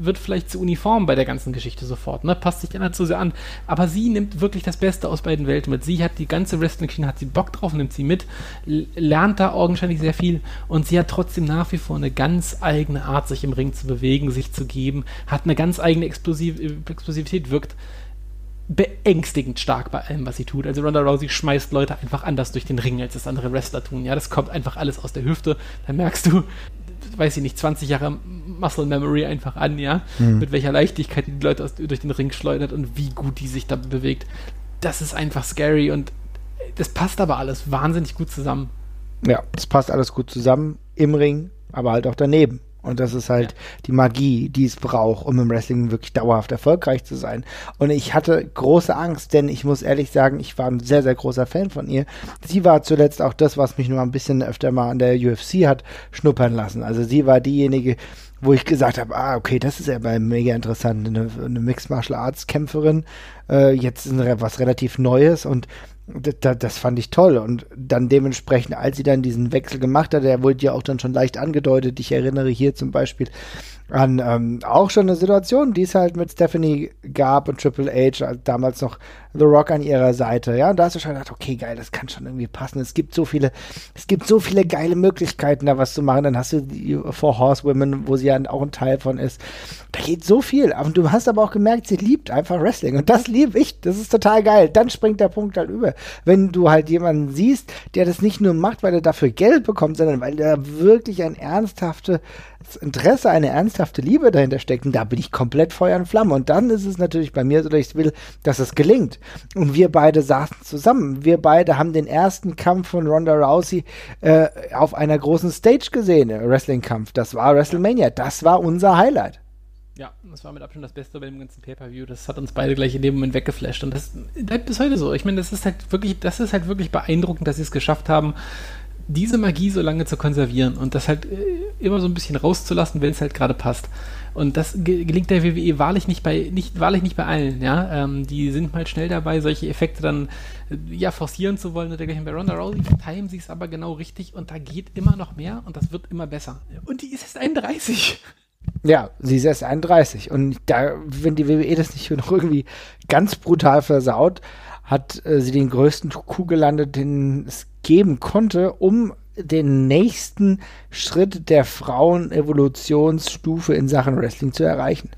wird vielleicht zu uniform bei der ganzen Geschichte sofort, ne? Passt sich dann zu sehr an. Aber sie nimmt wirklich das Beste aus beiden Welten mit. Sie hat die ganze Wrestling-Schiene, hat sie Bock drauf, nimmt sie mit, lernt da augenscheinlich sehr viel und sie hat trotzdem nach wie vor eine ganz eigene Art, sich im Ring zu bewegen, sich zu geben, hat eine ganz eigene Explosiv Explosivität, wirkt beängstigend stark bei allem, was sie tut. Also Ronda Rousey schmeißt Leute einfach anders durch den Ring, als das andere Wrestler tun. Ja, das kommt einfach alles aus der Hüfte. Da merkst du, weiß ich nicht, 20 Jahre Muscle Memory einfach an, ja, mhm. mit welcher Leichtigkeit die Leute aus, durch den Ring schleudert und wie gut die sich da bewegt. Das ist einfach scary und das passt aber alles wahnsinnig gut zusammen.
Ja, das passt alles gut zusammen im Ring, aber halt auch daneben. Und das ist halt ja. die Magie, die es braucht, um im Wrestling wirklich dauerhaft erfolgreich zu sein. Und ich hatte große Angst, denn ich muss ehrlich sagen, ich war ein sehr, sehr großer Fan von ihr. Sie war zuletzt auch das, was mich nur ein bisschen öfter mal an der UFC hat schnuppern lassen. Also sie war diejenige, wo ich gesagt habe, ah, okay, das ist ja mega interessant, eine, eine Mixed Martial Arts Kämpferin, äh, jetzt ist was relativ Neues und das, das, fand ich toll. Und dann dementsprechend, als sie dann diesen Wechsel gemacht hat, der wurde ja auch dann schon leicht angedeutet. Ich erinnere hier zum Beispiel an ähm, auch schon eine Situation, die es halt mit Stephanie gab und Triple H, also damals noch The Rock an ihrer Seite. Ja, und da hast du schon gedacht, okay, geil, das kann schon irgendwie passen. Es gibt so viele, es gibt so viele geile Möglichkeiten, da was zu machen. Dann hast du die Four Horsewomen, wo sie ja auch ein Teil von ist. Da geht so viel. Und du hast aber auch gemerkt, sie liebt einfach Wrestling. Und das liebe ich. Das ist total geil. Dann springt der Punkt halt über. Wenn du halt jemanden siehst, der das nicht nur macht, weil er dafür Geld bekommt, sondern weil er wirklich ein ernsthafte Interesse, eine ernsthafte Liebe dahinter steckt. Und da bin ich komplett Feuer und Flamme. Und dann ist es natürlich bei mir so, dass ich will, dass es gelingt. Und wir beide saßen zusammen. Wir beide haben den ersten Kampf von Ronda Rousey äh, auf einer großen Stage gesehen, Wrestling-Kampf. Das war WrestleMania. Das war unser Highlight.
Ja, das war mit Abstand das Beste bei dem ganzen Pay-Per-View. Das hat uns beide gleich in dem Moment weggeflasht. Und das bleibt bis heute so. Ich meine, das ist halt wirklich, das ist halt wirklich beeindruckend, dass sie es geschafft haben, diese Magie so lange zu konservieren und das halt äh, immer so ein bisschen rauszulassen, wenn es halt gerade passt. Und das gelingt der WWE wahrlich nicht bei, nicht, wahrlich nicht bei allen, ja. Ähm, die sind mal schnell dabei, solche Effekte dann äh, ja forcieren zu wollen und dergleichen. Bei Ronda Rousey verteilen sie es aber genau richtig und da geht immer noch mehr und das wird immer besser. Und die ist erst 31.
Ja, sie ist erst 31. Und da, wenn die WWE das nicht noch irgendwie ganz brutal versaut, hat äh, sie den größten Coup gelandet, den es geben konnte, um den nächsten Schritt der Frauen-Evolutionsstufe in Sachen Wrestling zu erreichen.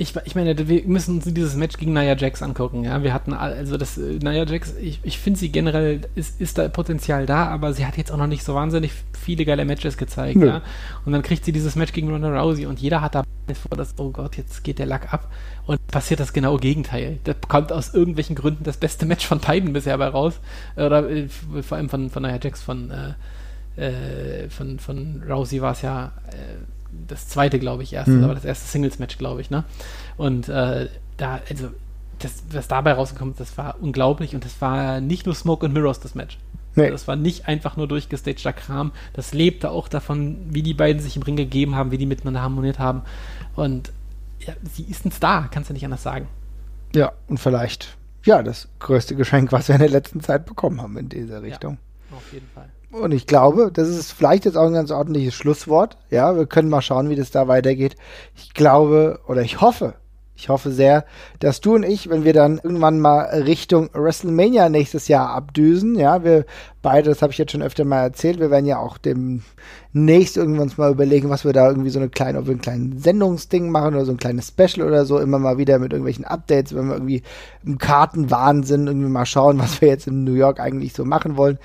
Ich, ich meine, wir müssen uns dieses Match gegen Nia Jax angucken. Ja, wir hatten also das äh, Nia Jax. Ich, ich finde sie generell ist, ist da Potenzial da, aber sie hat jetzt auch noch nicht so wahnsinnig viele geile Matches gezeigt. Nö. Ja, und dann kriegt sie dieses Match gegen Ronda Rousey und jeder hat da vor, dass oh Gott, jetzt geht der Lack ab und passiert das genaue Gegenteil. Da kommt aus irgendwelchen Gründen das beste Match von beiden bisher bei raus oder äh, vor allem von von Nia Jax von äh, äh, von von Rousey war es ja äh, das zweite, glaube ich, erst, mhm. aber das erste Singles-Match, glaube ich, ne? Und äh, da, also, das, was dabei rausgekommen ist, das war unglaublich und das war nicht nur Smoke and Mirrors, das Match. Nee. Das war nicht einfach nur durchgestagter Kram. Das lebte auch davon, wie die beiden sich im Ring gegeben haben, wie die miteinander harmoniert haben. Und ja, sie ist ein Star, kannst du nicht anders sagen.
Ja, und vielleicht, ja, das größte Geschenk, was wir in der letzten Zeit bekommen haben in dieser Richtung. Ja, auf jeden Fall. Und ich glaube, das ist vielleicht jetzt auch ein ganz ordentliches Schlusswort. Ja, wir können mal schauen, wie das da weitergeht. Ich glaube oder ich hoffe, ich hoffe sehr, dass du und ich, wenn wir dann irgendwann mal Richtung WrestleMania nächstes Jahr abdüsen, ja, wir beide, das habe ich jetzt schon öfter mal erzählt, wir werden ja auch demnächst irgendwann mal überlegen, was wir da irgendwie so eine kleine, ob wir ein kleines Sendungsding machen oder so ein kleines Special oder so, immer mal wieder mit irgendwelchen Updates, wenn wir irgendwie im Kartenwahnsinn irgendwie mal schauen, was wir jetzt in New York eigentlich so machen wollen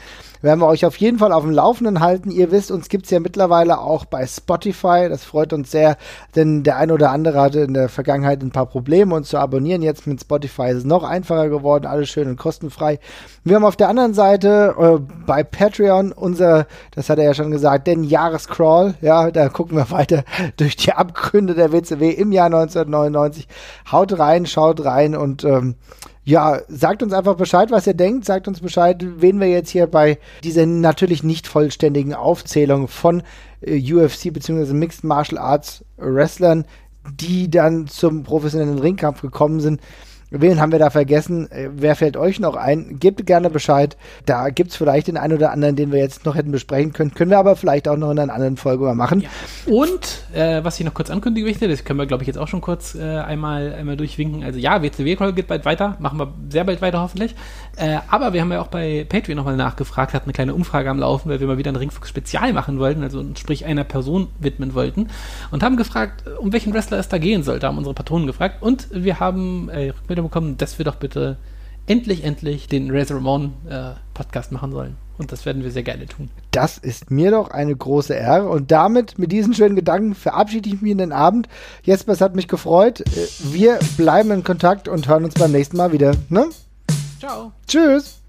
werden wir euch auf jeden Fall auf dem Laufenden halten. Ihr wisst, uns gibt's ja mittlerweile auch bei Spotify. Das freut uns sehr, denn der ein oder andere hatte in der Vergangenheit ein paar Probleme, uns zu abonnieren. Jetzt mit Spotify ist es noch einfacher geworden, alles schön und kostenfrei. Wir haben auf der anderen Seite äh, bei Patreon unser, das hat er ja schon gesagt, den Jahrescrawl. Ja, da gucken wir weiter durch die Abgründe der WCW im Jahr 1999. Haut rein, schaut rein und ähm, ja, sagt uns einfach Bescheid, was ihr denkt. Sagt uns Bescheid, wen wir jetzt hier bei dieser natürlich nicht vollständigen Aufzählung von äh, UFC bzw. Mixed Martial Arts Wrestlern, die dann zum professionellen Ringkampf gekommen sind, Wen haben wir da vergessen? Äh, wer fällt euch noch ein? Gebt gerne Bescheid. Da gibt es vielleicht den einen oder anderen, den wir jetzt noch hätten besprechen können. Können wir aber vielleicht auch noch in einer anderen Folge mal machen. Ja.
Und äh, was ich noch kurz ankündigen möchte, das können wir, glaube ich, jetzt auch schon kurz äh, einmal, einmal durchwinken. Also ja, WCW-Call geht bald weiter. Machen wir sehr bald weiter hoffentlich. Äh, aber wir haben ja auch bei Patreon nochmal nachgefragt, hatten eine kleine Umfrage am Laufen, weil wir mal wieder ein Ringfuchs-Spezial machen wollten, also sprich einer Person widmen wollten. Und haben gefragt, um welchen Wrestler es da gehen sollte, haben unsere Patronen gefragt. Und wir haben äh, Rückmeldung bekommen, dass wir doch bitte endlich, endlich den Razor Ramon äh, Podcast machen sollen. Und das werden wir sehr gerne tun.
Das ist mir doch eine große Ehre. Und damit, mit diesen schönen Gedanken, verabschiede ich mich in den Abend. Jesper, es hat mich gefreut. Äh, wir bleiben in Kontakt und hören uns beim nächsten Mal wieder. Ne?
Ciao.
Tschüss.